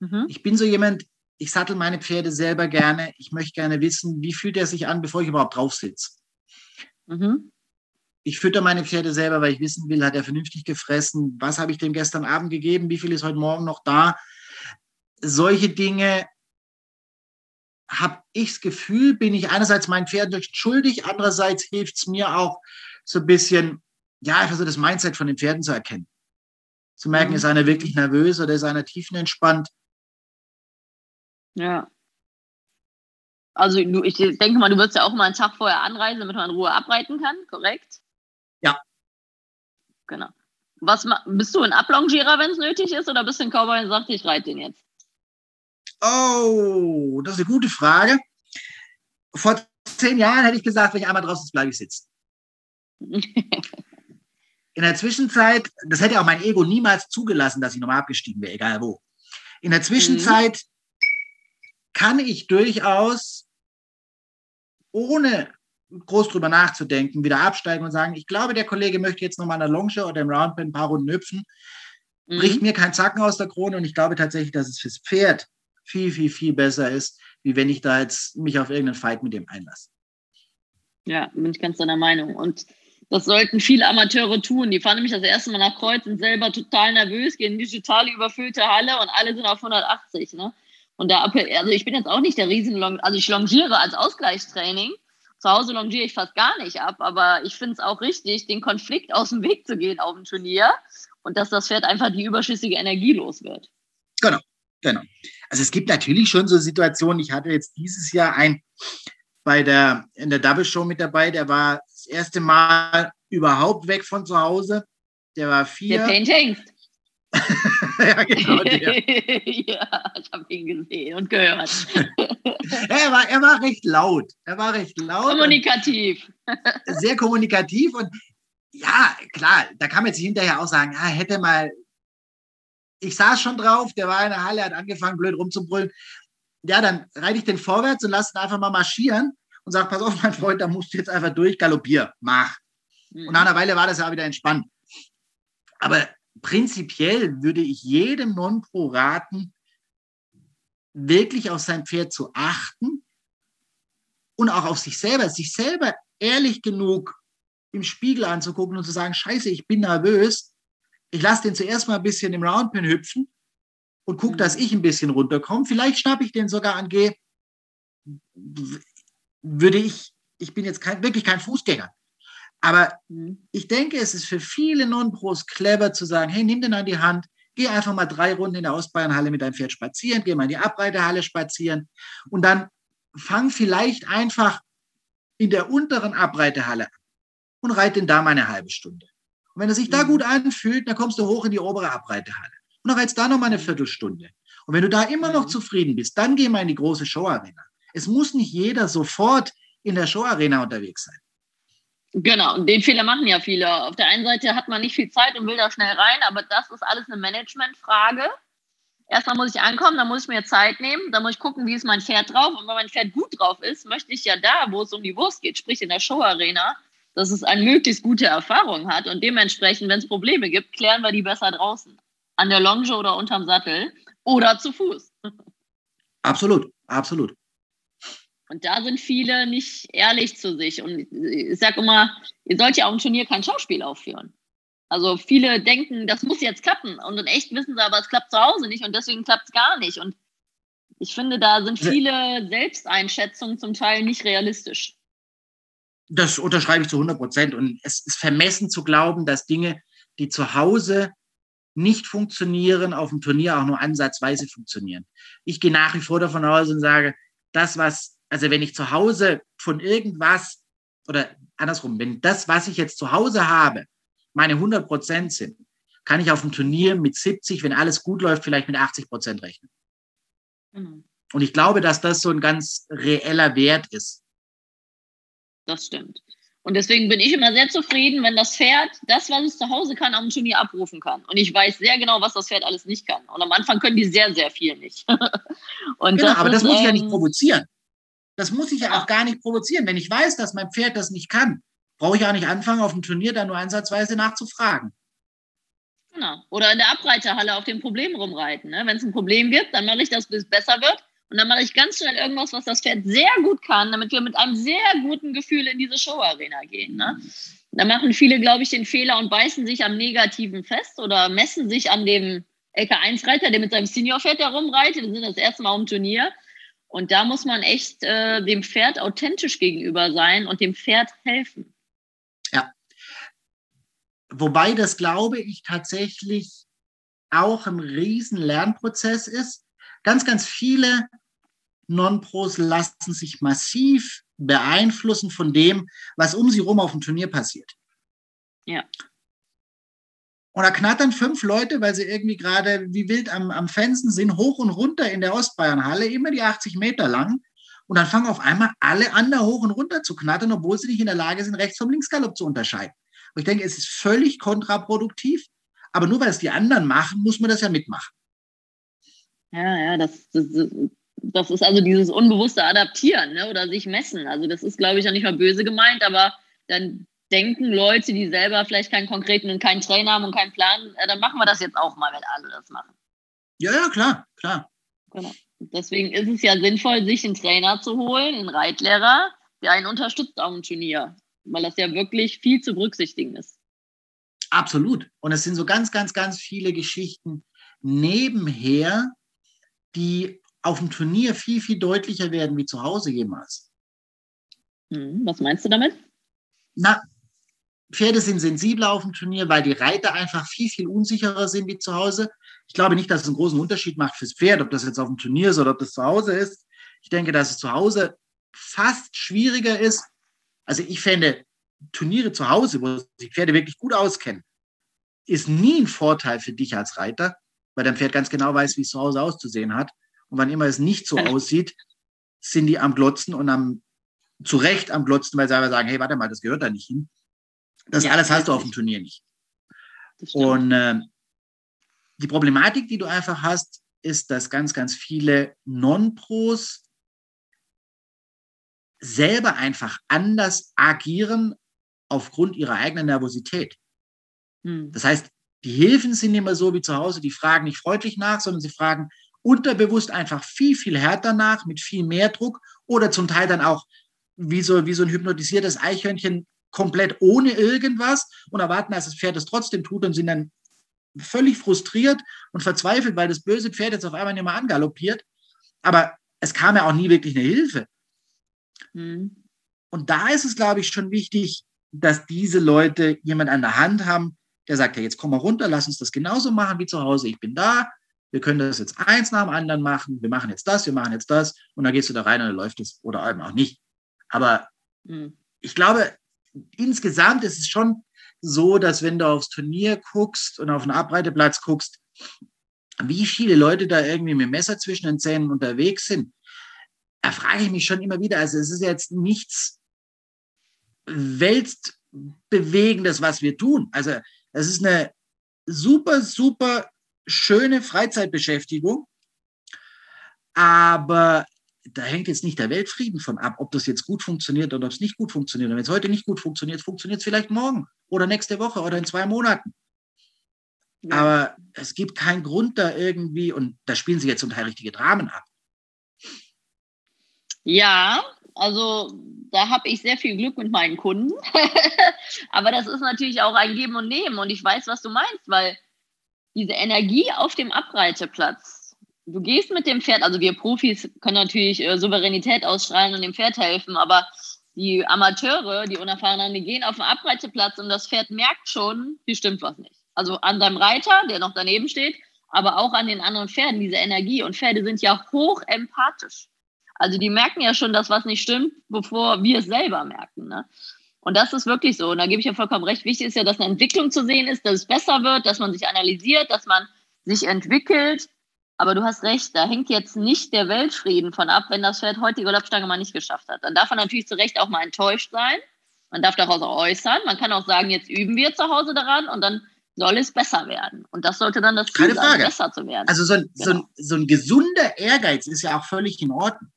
Mhm. Ich bin so jemand, ich sattel meine Pferde selber gerne. Ich möchte gerne wissen, wie fühlt er sich an, bevor ich überhaupt drauf sitze. Mhm. Ich fütter meine Pferde selber, weil ich wissen will, hat er vernünftig gefressen? Was habe ich dem gestern Abend gegeben? Wie viel ist heute Morgen noch da? Solche Dinge habe ich das Gefühl, bin ich einerseits meinen Pferden schuldig, andererseits hilft es mir auch so ein bisschen, ja, einfach so das Mindset von den Pferden zu erkennen. Zu merken, mhm. ist einer wirklich nervös oder ist einer tiefenentspannt? Ja. Also du, ich denke mal, du wirst ja auch mal einen Tag vorher anreisen, damit man in Ruhe abreiten kann, korrekt? Ja. Genau. Was bist du ein Ablongierer, wenn es nötig ist, oder bist du ein Cowboy und sagst, ich reite den jetzt? Oh, das ist eine gute Frage. Vor zehn Jahren hätte ich gesagt, wenn ich einmal draußen bleibe ich sitzen. In der Zwischenzeit, das hätte auch mein Ego niemals zugelassen, dass ich nochmal abgestiegen wäre, egal wo. In der Zwischenzeit mhm. Kann ich durchaus, ohne groß drüber nachzudenken, wieder absteigen und sagen, ich glaube, der Kollege möchte jetzt nochmal an der Longe oder im Roundpen ein paar Runden hüpfen, mhm. bricht mir kein Zacken aus der Krone und ich glaube tatsächlich, dass es fürs Pferd viel, viel, viel besser ist, wie wenn ich da jetzt mich auf irgendeinen Fight mit dem einlasse. Ja, bin ich ganz deiner Meinung. Und das sollten viele Amateure tun. Die fahren nämlich das erste Mal nach Kreuz und selber total nervös, gehen in die total überfüllte Halle und alle sind auf 180. Ne? Und da, also ich bin jetzt auch nicht der riesen also ich longiere als Ausgleichstraining. Zu Hause longiere ich fast gar nicht ab, aber ich finde es auch richtig, den Konflikt aus dem Weg zu gehen auf dem Turnier und dass das Pferd einfach die überschüssige Energie los wird. Genau, genau. Also es gibt natürlich schon so Situationen. Ich hatte jetzt dieses Jahr ein bei der in der Double Show mit dabei. Der war das erste Mal überhaupt weg von zu Hause. Der war vier. Der Painting. ja, genau. Ja, ich habe ihn gesehen und gehört. er, war, er war recht laut. Er war recht laut. Kommunikativ. sehr kommunikativ und ja, klar, da kann man jetzt hinterher auch sagen, ah, hätte mal ich saß schon drauf, der war in der Halle, hat angefangen, blöd rumzubrüllen. Ja, dann reite ich den vorwärts und lasse ihn einfach mal marschieren und sage, pass auf, mein Freund, da musst du jetzt einfach durch, galoppier, mach. Mhm. Und nach einer Weile war das ja wieder entspannt. Aber prinzipiell würde ich jedem Non-Pro raten, wirklich auf sein Pferd zu achten und auch auf sich selber, sich selber ehrlich genug im Spiegel anzugucken und zu sagen, scheiße, ich bin nervös, ich lasse den zuerst mal ein bisschen im Roundpin hüpfen und gucke, mhm. dass ich ein bisschen runterkomme. Vielleicht schnappe ich den sogar an G. Würde ich, ich bin jetzt kein, wirklich kein Fußgänger. Aber mhm. ich denke, es ist für viele Non-Pros clever zu sagen, hey, nimm den an die Hand, geh einfach mal drei Runden in der Ostbayernhalle mit deinem Pferd spazieren, geh mal in die Abreitehalle spazieren und dann fang vielleicht einfach in der unteren Abreitehalle an und reite den da mal eine halbe Stunde. Und wenn er sich da mhm. gut anfühlt, dann kommst du hoch in die obere Abreitehalle. Und dann reizt da noch mal eine Viertelstunde. Und wenn du da immer noch mhm. zufrieden bist, dann geh mal in die große Showarena. Es muss nicht jeder sofort in der Showarena unterwegs sein. Genau, den Fehler machen ja viele. Auf der einen Seite hat man nicht viel Zeit und will da schnell rein, aber das ist alles eine Managementfrage. Erstmal muss ich ankommen, dann muss ich mir Zeit nehmen, dann muss ich gucken, wie ist mein Pferd drauf. Und wenn mein Pferd gut drauf ist, möchte ich ja da, wo es um die Wurst geht, sprich in der Showarena, dass es eine möglichst gute Erfahrung hat und dementsprechend, wenn es Probleme gibt, klären wir die besser draußen. An der Longe oder unterm Sattel oder zu Fuß. Absolut, absolut. Und da sind viele nicht ehrlich zu sich. Und ich sage immer, ihr sollt ja auch im Turnier kein Schauspiel aufführen. Also viele denken, das muss jetzt klappen. Und in echt wissen sie aber, es klappt zu Hause nicht und deswegen klappt es gar nicht. Und ich finde, da sind viele Selbsteinschätzungen zum Teil nicht realistisch. Das unterschreibe ich zu 100 Prozent. Und es ist vermessen zu glauben, dass Dinge, die zu Hause nicht funktionieren, auf dem Turnier auch nur ansatzweise funktionieren. Ich gehe nach wie vor davon aus und sage, das, was, also wenn ich zu Hause von irgendwas oder andersrum, wenn das, was ich jetzt zu Hause habe, meine 100 Prozent sind, kann ich auf dem Turnier mit 70, wenn alles gut läuft, vielleicht mit 80 Prozent rechnen. Mhm. Und ich glaube, dass das so ein ganz reeller Wert ist das stimmt. Und deswegen bin ich immer sehr zufrieden, wenn das Pferd das, was es zu Hause kann, am Turnier abrufen kann. Und ich weiß sehr genau, was das Pferd alles nicht kann. Und am Anfang können die sehr, sehr viel nicht. Und genau, das aber ist, das muss ich ja nicht ähm, provozieren. Das muss ich ja auch gar nicht provozieren. Wenn ich weiß, dass mein Pferd das nicht kann, brauche ich auch nicht anfangen, auf dem Turnier da nur ansatzweise nachzufragen. Genau. Oder in der Abreiterhalle auf dem Problem rumreiten. Ne? Wenn es ein Problem gibt, dann mache ich das, bis es besser wird. Und dann mache ich ganz schnell irgendwas, was das Pferd sehr gut kann, damit wir mit einem sehr guten Gefühl in diese Showarena gehen. Ne? Da machen viele, glaube ich, den Fehler und beißen sich am Negativen fest oder messen sich an dem LK1-Reiter, der mit seinem Senior-Pferd herumreitet. Wir sind das erste Mal im Turnier. Und da muss man echt äh, dem Pferd authentisch gegenüber sein und dem Pferd helfen. Ja. Wobei das, glaube ich, tatsächlich auch ein riesen Lernprozess ist. Ganz, ganz viele Non-Pros lassen sich massiv beeinflussen von dem, was um sie rum auf dem Turnier passiert. Ja. Und da knattern fünf Leute, weil sie irgendwie gerade wie wild am, am Fenster sind, hoch und runter in der Ostbayernhalle, immer die 80 Meter lang. Und dann fangen auf einmal alle an, da hoch und runter zu knattern, obwohl sie nicht in der Lage sind, rechts vom Linksgalopp zu unterscheiden. Und ich denke, es ist völlig kontraproduktiv. Aber nur weil es die anderen machen, muss man das ja mitmachen. Ja, ja, das, das, das ist also dieses unbewusste Adaptieren ne? oder sich messen. Also das ist, glaube ich, auch nicht mal böse gemeint, aber dann denken Leute, die selber vielleicht keinen konkreten und keinen Trainer haben und keinen Plan, äh, dann machen wir das jetzt auch mal, wenn alle das machen. Ja, ja, klar, klar. Genau. Deswegen ist es ja sinnvoll, sich einen Trainer zu holen, einen Reitlehrer, der einen unterstützt auf dem Turnier, weil das ja wirklich viel zu berücksichtigen ist. Absolut. Und es sind so ganz, ganz, ganz viele Geschichten nebenher, die auf dem Turnier viel, viel deutlicher werden wie zu Hause jemals. Hm, was meinst du damit? Na, Pferde sind sensibler auf dem Turnier, weil die Reiter einfach viel, viel unsicherer sind wie zu Hause. Ich glaube nicht, dass es einen großen Unterschied macht fürs Pferd, ob das jetzt auf dem Turnier ist oder ob das zu Hause ist. Ich denke, dass es zu Hause fast schwieriger ist. Also ich fände Turniere zu Hause, wo sich Pferde wirklich gut auskennen, ist nie ein Vorteil für dich als Reiter, weil dein Pferd ganz genau weiß, wie es zu Hause auszusehen hat. Und wann immer es nicht so aussieht, sind die am Glotzen und am zu Recht am Glotzen, weil sie aber sagen, hey, warte mal, das gehört da nicht hin. Das ja, alles hast du auf dem Turnier nicht. Und äh, die Problematik, die du einfach hast, ist, dass ganz, ganz viele Non-Pros selber einfach anders agieren aufgrund ihrer eigenen Nervosität. Hm. Das heißt, die Hilfen sind immer so wie zu Hause, die fragen nicht freundlich nach, sondern sie fragen unterbewusst einfach viel, viel härter nach, mit viel mehr Druck oder zum Teil dann auch wie so, wie so ein hypnotisiertes Eichhörnchen komplett ohne irgendwas und erwarten, dass das Pferd es trotzdem tut und sind dann völlig frustriert und verzweifelt, weil das böse Pferd jetzt auf einmal nicht mehr angaloppiert. Aber es kam ja auch nie wirklich eine Hilfe. Mhm. Und da ist es, glaube ich, schon wichtig, dass diese Leute jemand an der Hand haben, der sagt, ja, jetzt komm mal runter, lass uns das genauso machen wie zu Hause. Ich bin da, wir können das jetzt eins nach dem anderen machen, wir machen jetzt das, wir machen jetzt das und dann gehst du da rein und dann läuft es oder eben auch nicht. Aber mhm. ich glaube, insgesamt ist es schon so, dass wenn du aufs Turnier guckst und auf den Abreiteplatz guckst, wie viele Leute da irgendwie mit Messer zwischen den Zähnen unterwegs sind, da frage ich mich schon immer wieder. Also es ist jetzt nichts Weltbewegendes, was wir tun. Also es ist eine super, super schöne Freizeitbeschäftigung. Aber da hängt jetzt nicht der Weltfrieden von ab, ob das jetzt gut funktioniert oder ob es nicht gut funktioniert. Und wenn es heute nicht gut funktioniert, funktioniert es vielleicht morgen oder nächste Woche oder in zwei Monaten. Ja. Aber es gibt keinen Grund da irgendwie, und da spielen sie jetzt zum Teil richtige Dramen ab. Ja, also da habe ich sehr viel Glück mit meinen Kunden. Aber das ist natürlich auch ein Geben und Nehmen. Und ich weiß, was du meinst, weil diese Energie auf dem Abreiteplatz, du gehst mit dem Pferd, also wir Profis können natürlich äh, Souveränität ausstrahlen und dem Pferd helfen, aber die Amateure, die Unerfahrenen, die gehen auf den Abreiteplatz und das Pferd merkt schon, hier stimmt was nicht. Also an deinem Reiter, der noch daneben steht, aber auch an den anderen Pferden, diese Energie. Und Pferde sind ja hoch empathisch. Also die merken ja schon, dass was nicht stimmt, bevor wir es selber merken. Ne? Und das ist wirklich so. Und da gebe ich ja vollkommen recht. Wichtig ist ja, dass eine Entwicklung zu sehen ist, dass es besser wird, dass man sich analysiert, dass man sich entwickelt aber du hast recht, da hängt jetzt nicht der Weltfrieden von ab, wenn das Pferd heute die Galoppstange mal nicht geschafft hat. Dann darf man natürlich zu Recht auch mal enttäuscht sein. Man darf daraus auch äußern. Man kann auch sagen, jetzt üben wir zu Hause daran und dann soll es besser werden. Und das sollte dann das Ziel Keine Frage. sein, besser zu werden. Also so ein, genau. so, ein, genau. so ein gesunder Ehrgeiz ist ja auch völlig in Ordnung.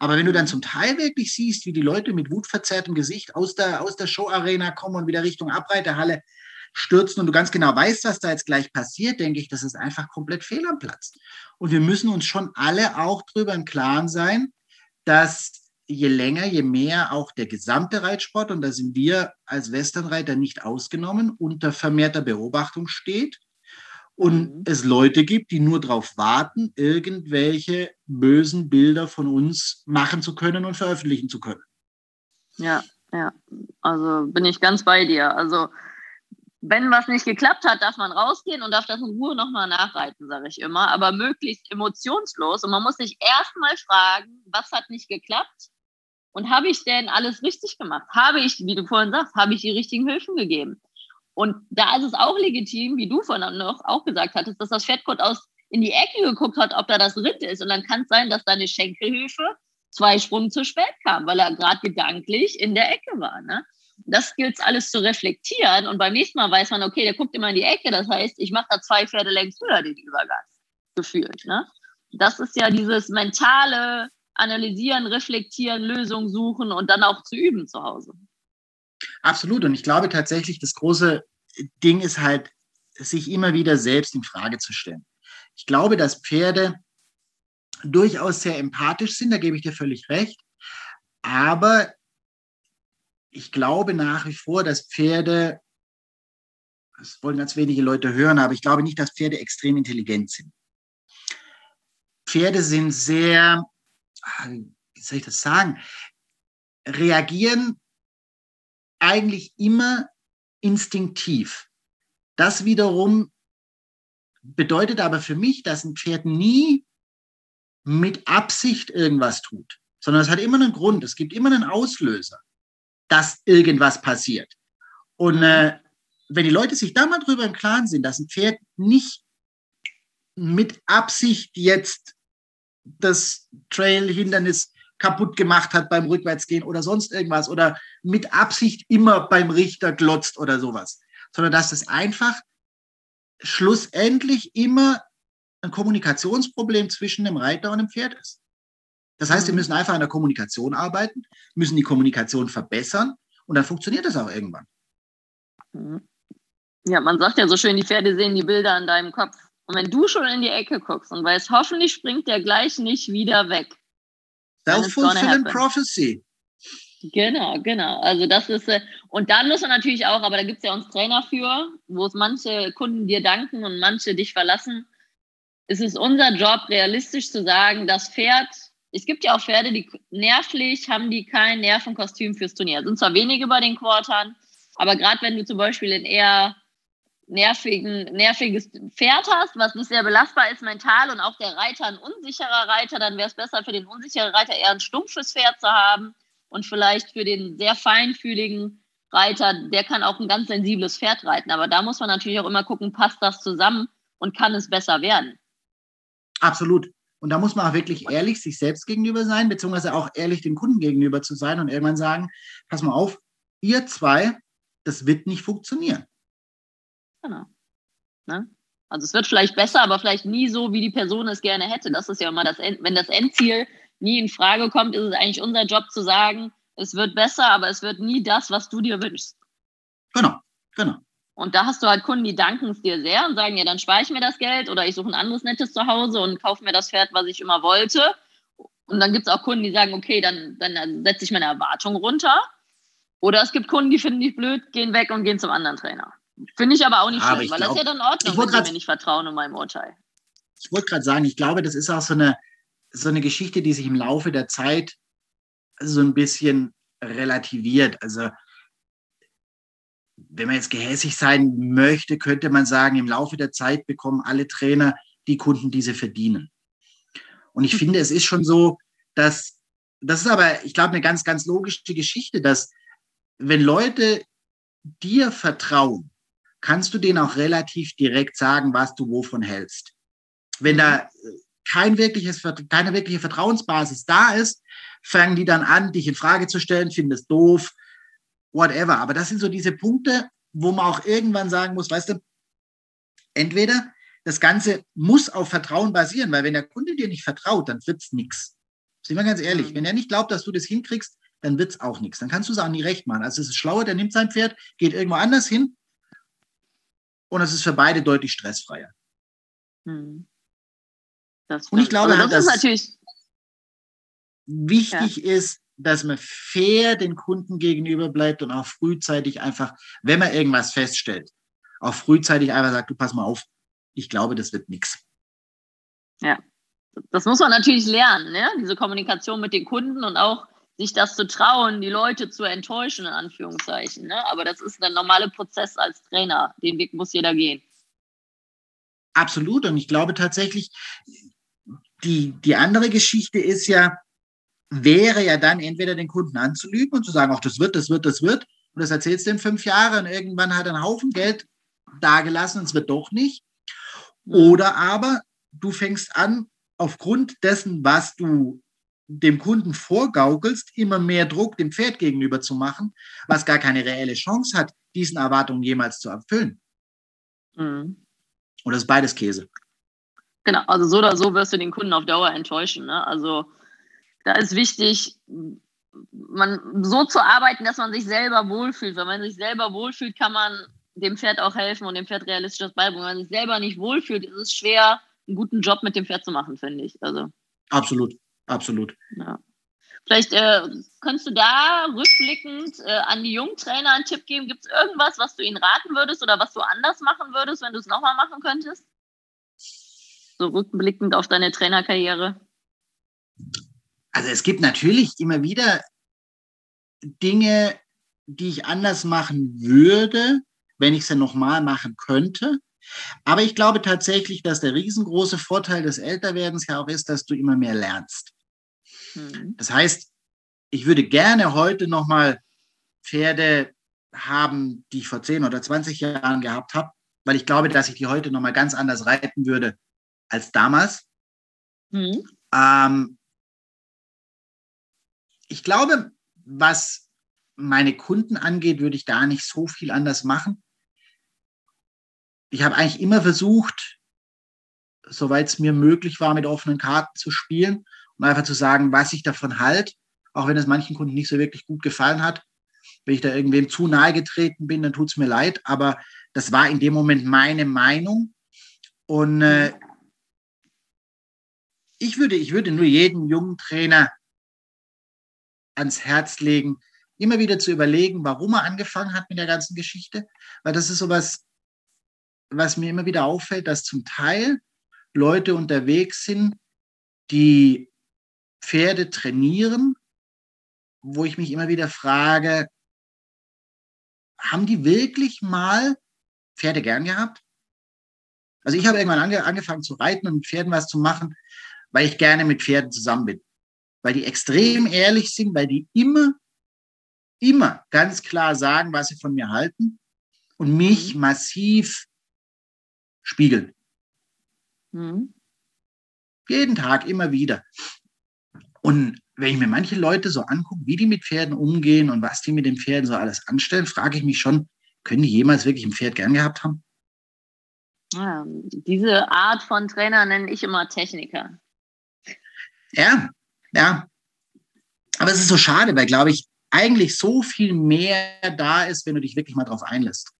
Aber wenn du dann zum Teil wirklich siehst, wie die Leute mit wutverzerrtem Gesicht aus der, aus der Showarena kommen und wieder Richtung Abreiterhalle stürzen und du ganz genau weißt, was da jetzt gleich passiert, denke ich, das ist einfach komplett fehl am Platz. Und wir müssen uns schon alle auch darüber im Klaren sein, dass je länger, je mehr auch der gesamte Reitsport, und da sind wir als Westernreiter nicht ausgenommen, unter vermehrter Beobachtung steht und mhm. es Leute gibt, die nur darauf warten, irgendwelche bösen Bilder von uns machen zu können und veröffentlichen zu können. Ja, ja, also bin ich ganz bei dir. Also wenn was nicht geklappt hat, darf man rausgehen und darf das in Ruhe nochmal nachreiten, sage ich immer, aber möglichst emotionslos. Und man muss sich erstmal fragen, was hat nicht geklappt? Und habe ich denn alles richtig gemacht? Habe ich, wie du vorhin sagst, habe ich die richtigen Hilfen gegeben? Und da ist es auch legitim, wie du vorhin noch auch gesagt hattest, dass das kurz aus in die Ecke geguckt hat, ob da das Ritt ist. Und dann kann es sein, dass deine Schenkelhilfe zwei Sprung zu spät kam, weil er gerade gedanklich in der Ecke war. Ne? Das gilt alles zu reflektieren und beim nächsten Mal weiß man, okay, der guckt immer in die Ecke, das heißt, ich mache da zwei Pferde längst früher den Übergang, gefühlt. Ne? Das ist ja dieses mentale Analysieren, Reflektieren, Lösungen suchen und dann auch zu üben zu Hause. Absolut. Und ich glaube tatsächlich, das große Ding ist halt, sich immer wieder selbst in Frage zu stellen. Ich glaube, dass Pferde durchaus sehr empathisch sind, da gebe ich dir völlig recht. Aber ich glaube nach wie vor, dass Pferde, das wollen ganz wenige Leute hören, aber ich glaube nicht, dass Pferde extrem intelligent sind. Pferde sind sehr, ah, wie soll ich das sagen, reagieren eigentlich immer instinktiv. Das wiederum bedeutet aber für mich, dass ein Pferd nie mit Absicht irgendwas tut, sondern es hat immer einen Grund, es gibt immer einen Auslöser dass irgendwas passiert. Und äh, wenn die Leute sich da mal drüber im Klaren sind, dass ein Pferd nicht mit Absicht jetzt das Trail-Hindernis kaputt gemacht hat beim Rückwärtsgehen oder sonst irgendwas oder mit Absicht immer beim Richter glotzt oder sowas, sondern dass es einfach schlussendlich immer ein Kommunikationsproblem zwischen dem Reiter und dem Pferd ist. Das heißt, wir mhm. müssen einfach an der Kommunikation arbeiten, müssen die Kommunikation verbessern und dann funktioniert das auch irgendwann. Mhm. Ja, man sagt ja so schön, die Pferde sehen die Bilder an deinem Kopf. Und wenn du schon in die Ecke guckst und weißt, hoffentlich springt der gleich nicht wieder weg. Self-fulfilling prophecy. Genau, genau. Also das ist, äh, und dann muss man natürlich auch, aber da gibt es ja uns Trainer für, wo es manche Kunden dir danken und manche dich verlassen. Es ist unser Job, realistisch zu sagen, das Pferd es gibt ja auch Pferde, die nervlich haben die kein Nervenkostüm fürs Turnier. Sind zwar wenige bei den Quartern, aber gerade wenn du zum Beispiel ein eher nervigen, nerviges Pferd hast, was nicht sehr belastbar ist mental und auch der Reiter ein unsicherer Reiter, dann wäre es besser für den unsicheren Reiter eher ein stumpfes Pferd zu haben und vielleicht für den sehr feinfühligen Reiter, der kann auch ein ganz sensibles Pferd reiten. Aber da muss man natürlich auch immer gucken, passt das zusammen und kann es besser werden. Absolut. Und da muss man auch wirklich ehrlich sich selbst gegenüber sein, beziehungsweise auch ehrlich dem Kunden gegenüber zu sein und irgendwann sagen, pass mal auf, ihr zwei, das wird nicht funktionieren. Genau. Ne? Also es wird vielleicht besser, aber vielleicht nie so, wie die Person es gerne hätte. Das ist ja immer das, End wenn das Endziel nie in Frage kommt, ist es eigentlich unser Job zu sagen, es wird besser, aber es wird nie das, was du dir wünschst. Genau, genau. Und da hast du halt Kunden, die danken es dir sehr und sagen, ja, dann spare ich mir das Geld oder ich suche ein anderes nettes Zuhause und kaufe mir das Pferd, was ich immer wollte. Und dann gibt es auch Kunden, die sagen, okay, dann, dann setze ich meine Erwartung runter. Oder es gibt Kunden, die finden dich blöd, gehen weg und gehen zum anderen Trainer. Finde ich aber auch nicht aber schlimm, weil glaub, das ist ja dann in Ordnung, wenn grad, sie mir nicht vertrauen in meinem Urteil. Ich wollte gerade sagen, ich glaube, das ist auch so eine, so eine Geschichte, die sich im Laufe der Zeit so ein bisschen relativiert. Also wenn man jetzt gehässig sein möchte, könnte man sagen, im Laufe der Zeit bekommen alle Trainer die Kunden, die sie verdienen. Und ich finde, es ist schon so, dass, das ist aber, ich glaube, eine ganz, ganz logische Geschichte, dass wenn Leute dir vertrauen, kannst du denen auch relativ direkt sagen, was du wovon hältst. Wenn da kein wirkliches, keine wirkliche Vertrauensbasis da ist, fangen die dann an, dich in Frage zu stellen, finden es doof, whatever. Aber das sind so diese Punkte, wo man auch irgendwann sagen muss, weißt du, entweder das Ganze muss auf Vertrauen basieren, weil wenn der Kunde dir nicht vertraut, dann wird es nichts. Sind wir ganz ehrlich, mhm. wenn er nicht glaubt, dass du das hinkriegst, dann wird es auch nichts. Dann kannst du es auch nie recht machen. Also es ist schlauer, der nimmt sein Pferd, geht irgendwo anders hin und es ist für beide deutlich stressfreier. Mhm. und ich glaube, das dass natürlich wichtig ja. ist, dass man fair den Kunden gegenüber bleibt und auch frühzeitig einfach, wenn man irgendwas feststellt, auch frühzeitig einfach sagt, du pass mal auf, ich glaube, das wird nichts. Ja, das muss man natürlich lernen, ne? diese Kommunikation mit den Kunden und auch sich das zu trauen, die Leute zu enttäuschen, in Anführungszeichen. Ne? Aber das ist der normale Prozess als Trainer. Den Weg muss jeder gehen. Absolut. Und ich glaube tatsächlich, die, die andere Geschichte ist ja, wäre ja dann entweder den Kunden anzulügen und zu sagen, ach, das wird, das wird, das wird. Und das erzählst du in fünf Jahren und irgendwann hat er einen Haufen Geld dagelassen und es wird doch nicht. Mhm. Oder aber du fängst an, aufgrund dessen, was du dem Kunden vorgaukelst, immer mehr Druck dem Pferd gegenüber zu machen, was gar keine reelle Chance hat, diesen Erwartungen jemals zu erfüllen. Mhm. Oder ist beides Käse? Genau, also so oder so wirst du den Kunden auf Dauer enttäuschen. Ne? Also da ist wichtig, man so zu arbeiten, dass man sich selber wohlfühlt. Wenn man sich selber wohlfühlt, kann man dem Pferd auch helfen und dem Pferd realistisch das beibringen. Wenn man sich selber nicht wohlfühlt, ist es schwer, einen guten Job mit dem Pferd zu machen, finde ich. Also. Absolut, absolut. Ja. Vielleicht äh, könntest du da rückblickend äh, an die Jungtrainer einen Tipp geben? Gibt es irgendwas, was du ihnen raten würdest oder was du anders machen würdest, wenn du es nochmal machen könntest? So rückblickend auf deine Trainerkarriere. Also es gibt natürlich immer wieder Dinge, die ich anders machen würde, wenn ich sie nochmal machen könnte. Aber ich glaube tatsächlich, dass der riesengroße Vorteil des Älterwerdens ja auch ist, dass du immer mehr lernst. Mhm. Das heißt, ich würde gerne heute nochmal Pferde haben, die ich vor 10 oder 20 Jahren gehabt habe, weil ich glaube, dass ich die heute nochmal ganz anders reiten würde als damals. Mhm. Ähm, ich glaube, was meine Kunden angeht, würde ich da nicht so viel anders machen ich habe eigentlich immer versucht, soweit es mir möglich war, mit offenen Karten zu spielen und einfach zu sagen, was ich davon halte, auch wenn es manchen Kunden nicht so wirklich gut gefallen hat. Wenn ich da irgendwem zu nahe getreten bin, dann tut es mir leid, aber das war in dem Moment meine Meinung. Und äh, ich, würde, ich würde nur jedem jungen Trainer ans Herz legen, immer wieder zu überlegen, warum er angefangen hat mit der ganzen Geschichte, weil das ist sowas, was mir immer wieder auffällt, dass zum Teil Leute unterwegs sind, die Pferde trainieren, wo ich mich immer wieder frage, haben die wirklich mal Pferde gern gehabt? Also ich habe irgendwann ange angefangen zu reiten und mit Pferden was zu machen, weil ich gerne mit Pferden zusammen bin. Weil die extrem ehrlich sind, weil die immer, immer ganz klar sagen, was sie von mir halten und mich mhm. massiv spiegeln. Mhm. Jeden Tag, immer wieder. Und wenn ich mir manche Leute so angucke, wie die mit Pferden umgehen und was die mit den Pferden so alles anstellen, frage ich mich schon, können die jemals wirklich ein Pferd gern gehabt haben? Ja, diese Art von Trainer nenne ich immer Techniker. Ja, ja. Aber es ist so schade, weil, glaube ich, eigentlich so viel mehr da ist, wenn du dich wirklich mal drauf einlässt.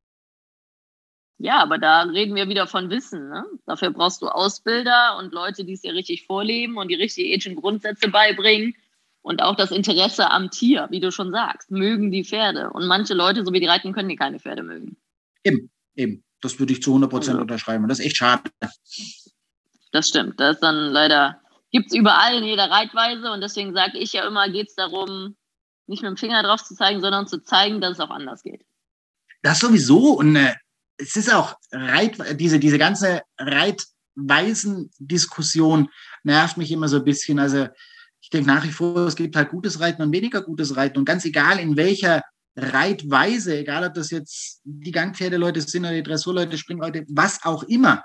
Ja, aber da reden wir wieder von Wissen. Ne? Dafür brauchst du Ausbilder und Leute, die es dir richtig vorleben und die richtigen ethischen Grundsätze beibringen und auch das Interesse am Tier, wie du schon sagst, mögen die Pferde. Und manche Leute, so wie die reiten können, die keine Pferde mögen. Eben, eben. Das würde ich zu 100 Prozent ja. unterschreiben. Und das ist echt schade. Das stimmt. Das ist dann leider, gibt es überall in jeder Reitweise. Und deswegen sage ich ja immer, geht es darum, nicht mit dem Finger drauf zu zeigen, sondern zu zeigen, dass es auch anders geht. Das sowieso. Und äh, es ist auch Reit, diese, diese ganze Reitweisen-Diskussion nervt mich immer so ein bisschen. Also ich denke nach wie vor, es gibt halt gutes Reiten und weniger gutes Reiten. Und ganz egal, in welcher Reitweise, egal ob das jetzt die Gangpferdeleute sind oder die Dressurleute, Springleute, was auch immer,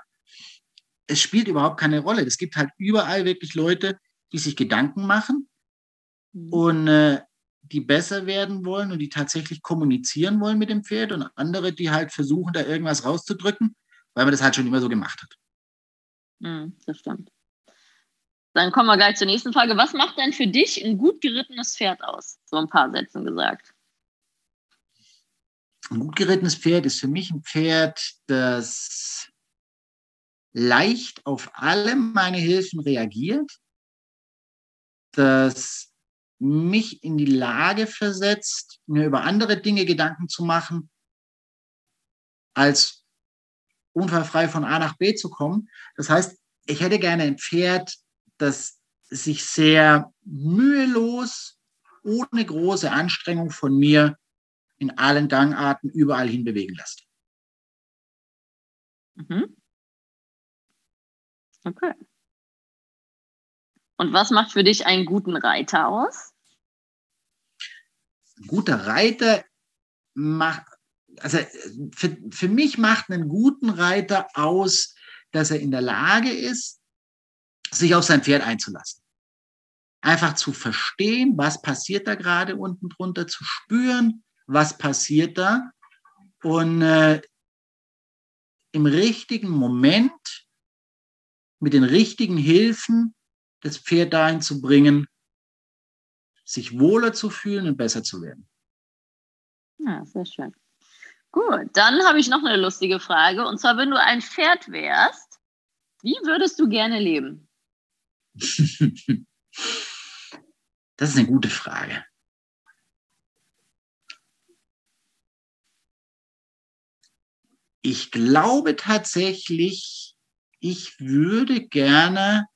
es spielt überhaupt keine Rolle. Es gibt halt überall wirklich Leute, die sich Gedanken machen mhm. und äh, die besser werden wollen und die tatsächlich kommunizieren wollen mit dem Pferd und andere, die halt versuchen, da irgendwas rauszudrücken, weil man das halt schon immer so gemacht hat. Mm, das stimmt. Dann kommen wir gleich zur nächsten Frage. Was macht denn für dich ein gut gerittenes Pferd aus? So ein paar Sätzen gesagt. Ein gut gerittenes Pferd ist für mich ein Pferd, das leicht auf alle meine Hilfen reagiert, das mich in die Lage versetzt, mir über andere Dinge Gedanken zu machen, als unfallfrei von A nach B zu kommen. Das heißt, ich hätte gerne ein Pferd, das sich sehr mühelos, ohne große Anstrengung von mir in allen Gangarten überall hin bewegen lässt. Mhm. Okay. Und was macht für dich einen guten Reiter aus? Ein guter Reiter macht, also für, für mich macht einen guten Reiter aus, dass er in der Lage ist, sich auf sein Pferd einzulassen. Einfach zu verstehen, was passiert da gerade unten drunter, zu spüren, was passiert da und äh, im richtigen Moment mit den richtigen Hilfen das Pferd dahin zu bringen, sich wohler zu fühlen und besser zu werden. Ja, sehr schön. Gut, dann habe ich noch eine lustige Frage. Und zwar, wenn du ein Pferd wärst, wie würdest du gerne leben? das ist eine gute Frage. Ich glaube tatsächlich, ich würde gerne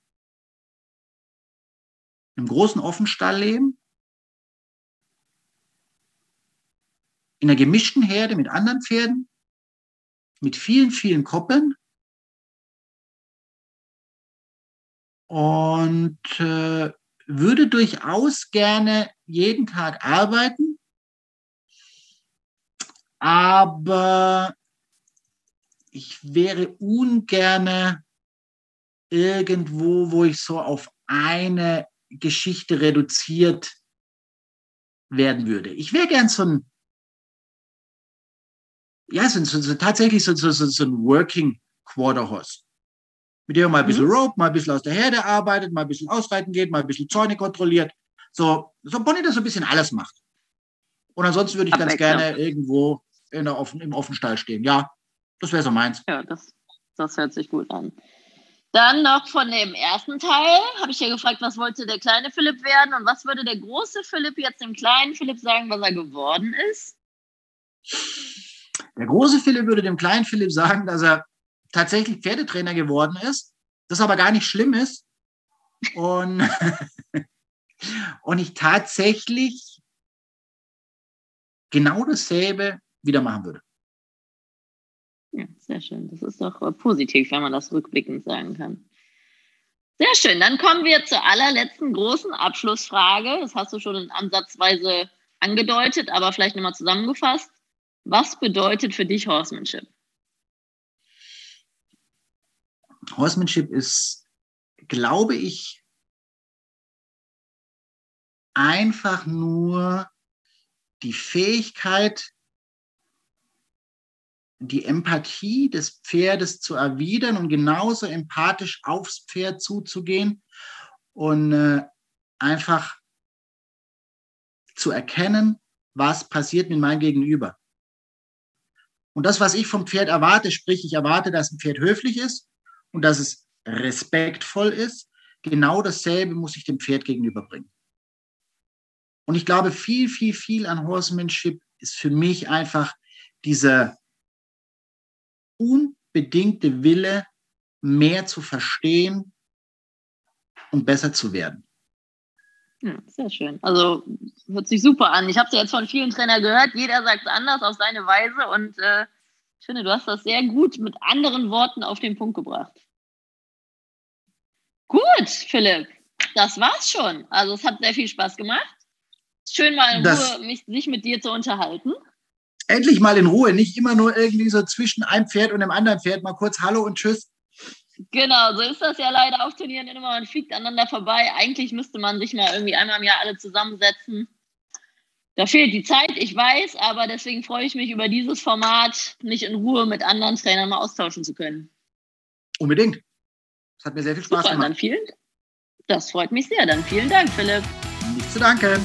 im großen Offenstall leben, in einer gemischten Herde mit anderen Pferden, mit vielen, vielen Koppeln. Und äh, würde durchaus gerne jeden Tag arbeiten, aber ich wäre ungerne irgendwo, wo ich so auf eine Geschichte reduziert werden würde. Ich wäre gern so ein, ja, so, so, so tatsächlich so, so, so ein Working Quarter Horse. Mit dem man mal ein bisschen mhm. Rope, mal ein bisschen aus der Herde arbeitet, mal ein bisschen ausreiten geht, mal ein bisschen Zäune kontrolliert. So, so ein Pony, das so ein bisschen alles macht. Und ansonsten würde ich ganz gerne irgendwo in der offen, im Offenstall stehen. Ja, das wäre so meins. Ja, das, das hört sich gut an. Dann noch von dem ersten Teil habe ich ja gefragt, was wollte der kleine Philipp werden und was würde der große Philipp jetzt dem kleinen Philipp sagen, was er geworden ist? Der große Philipp würde dem kleinen Philipp sagen, dass er tatsächlich Pferdetrainer geworden ist, das aber gar nicht schlimm ist und, und ich tatsächlich genau dasselbe wieder machen würde. Ja, sehr schön. Das ist doch äh, positiv, wenn man das rückblickend sagen kann. Sehr schön. Dann kommen wir zur allerletzten großen Abschlussfrage. Das hast du schon in Ansatzweise angedeutet, aber vielleicht nochmal zusammengefasst. Was bedeutet für dich Horsemanship? Horsemanship ist, glaube ich, einfach nur die Fähigkeit, die Empathie des Pferdes zu erwidern und genauso empathisch aufs Pferd zuzugehen und äh, einfach zu erkennen, was passiert mit meinem Gegenüber. Und das, was ich vom Pferd erwarte, sprich, ich erwarte, dass ein Pferd höflich ist und dass es respektvoll ist, genau dasselbe muss ich dem Pferd gegenüberbringen. Und ich glaube, viel, viel, viel an Horsemanship ist für mich einfach dieser unbedingte Wille, mehr zu verstehen und besser zu werden. Ja, sehr schön. Also hört sich super an. Ich habe es ja jetzt von vielen Trainern gehört. Jeder sagt es anders auf seine Weise und äh, ich finde, du hast das sehr gut mit anderen Worten auf den Punkt gebracht. Gut, Philipp, das war's schon. Also es hat sehr viel Spaß gemacht. Schön mal in das, Ruhe, mich, sich mit dir zu unterhalten endlich mal in Ruhe, nicht immer nur irgendwie so zwischen einem Pferd und dem anderen Pferd mal kurz Hallo und Tschüss. Genau, so ist das ja leider auf Turnieren immer, man fliegt aneinander vorbei. Eigentlich müsste man sich mal irgendwie einmal im Jahr alle zusammensetzen. Da fehlt die Zeit, ich weiß, aber deswegen freue ich mich über dieses Format, mich in Ruhe mit anderen Trainern mal austauschen zu können. Unbedingt. Das hat mir sehr viel Spaß Super, gemacht. Dann vielen, das freut mich sehr. Dann vielen Dank, Philipp. Nicht zu danken.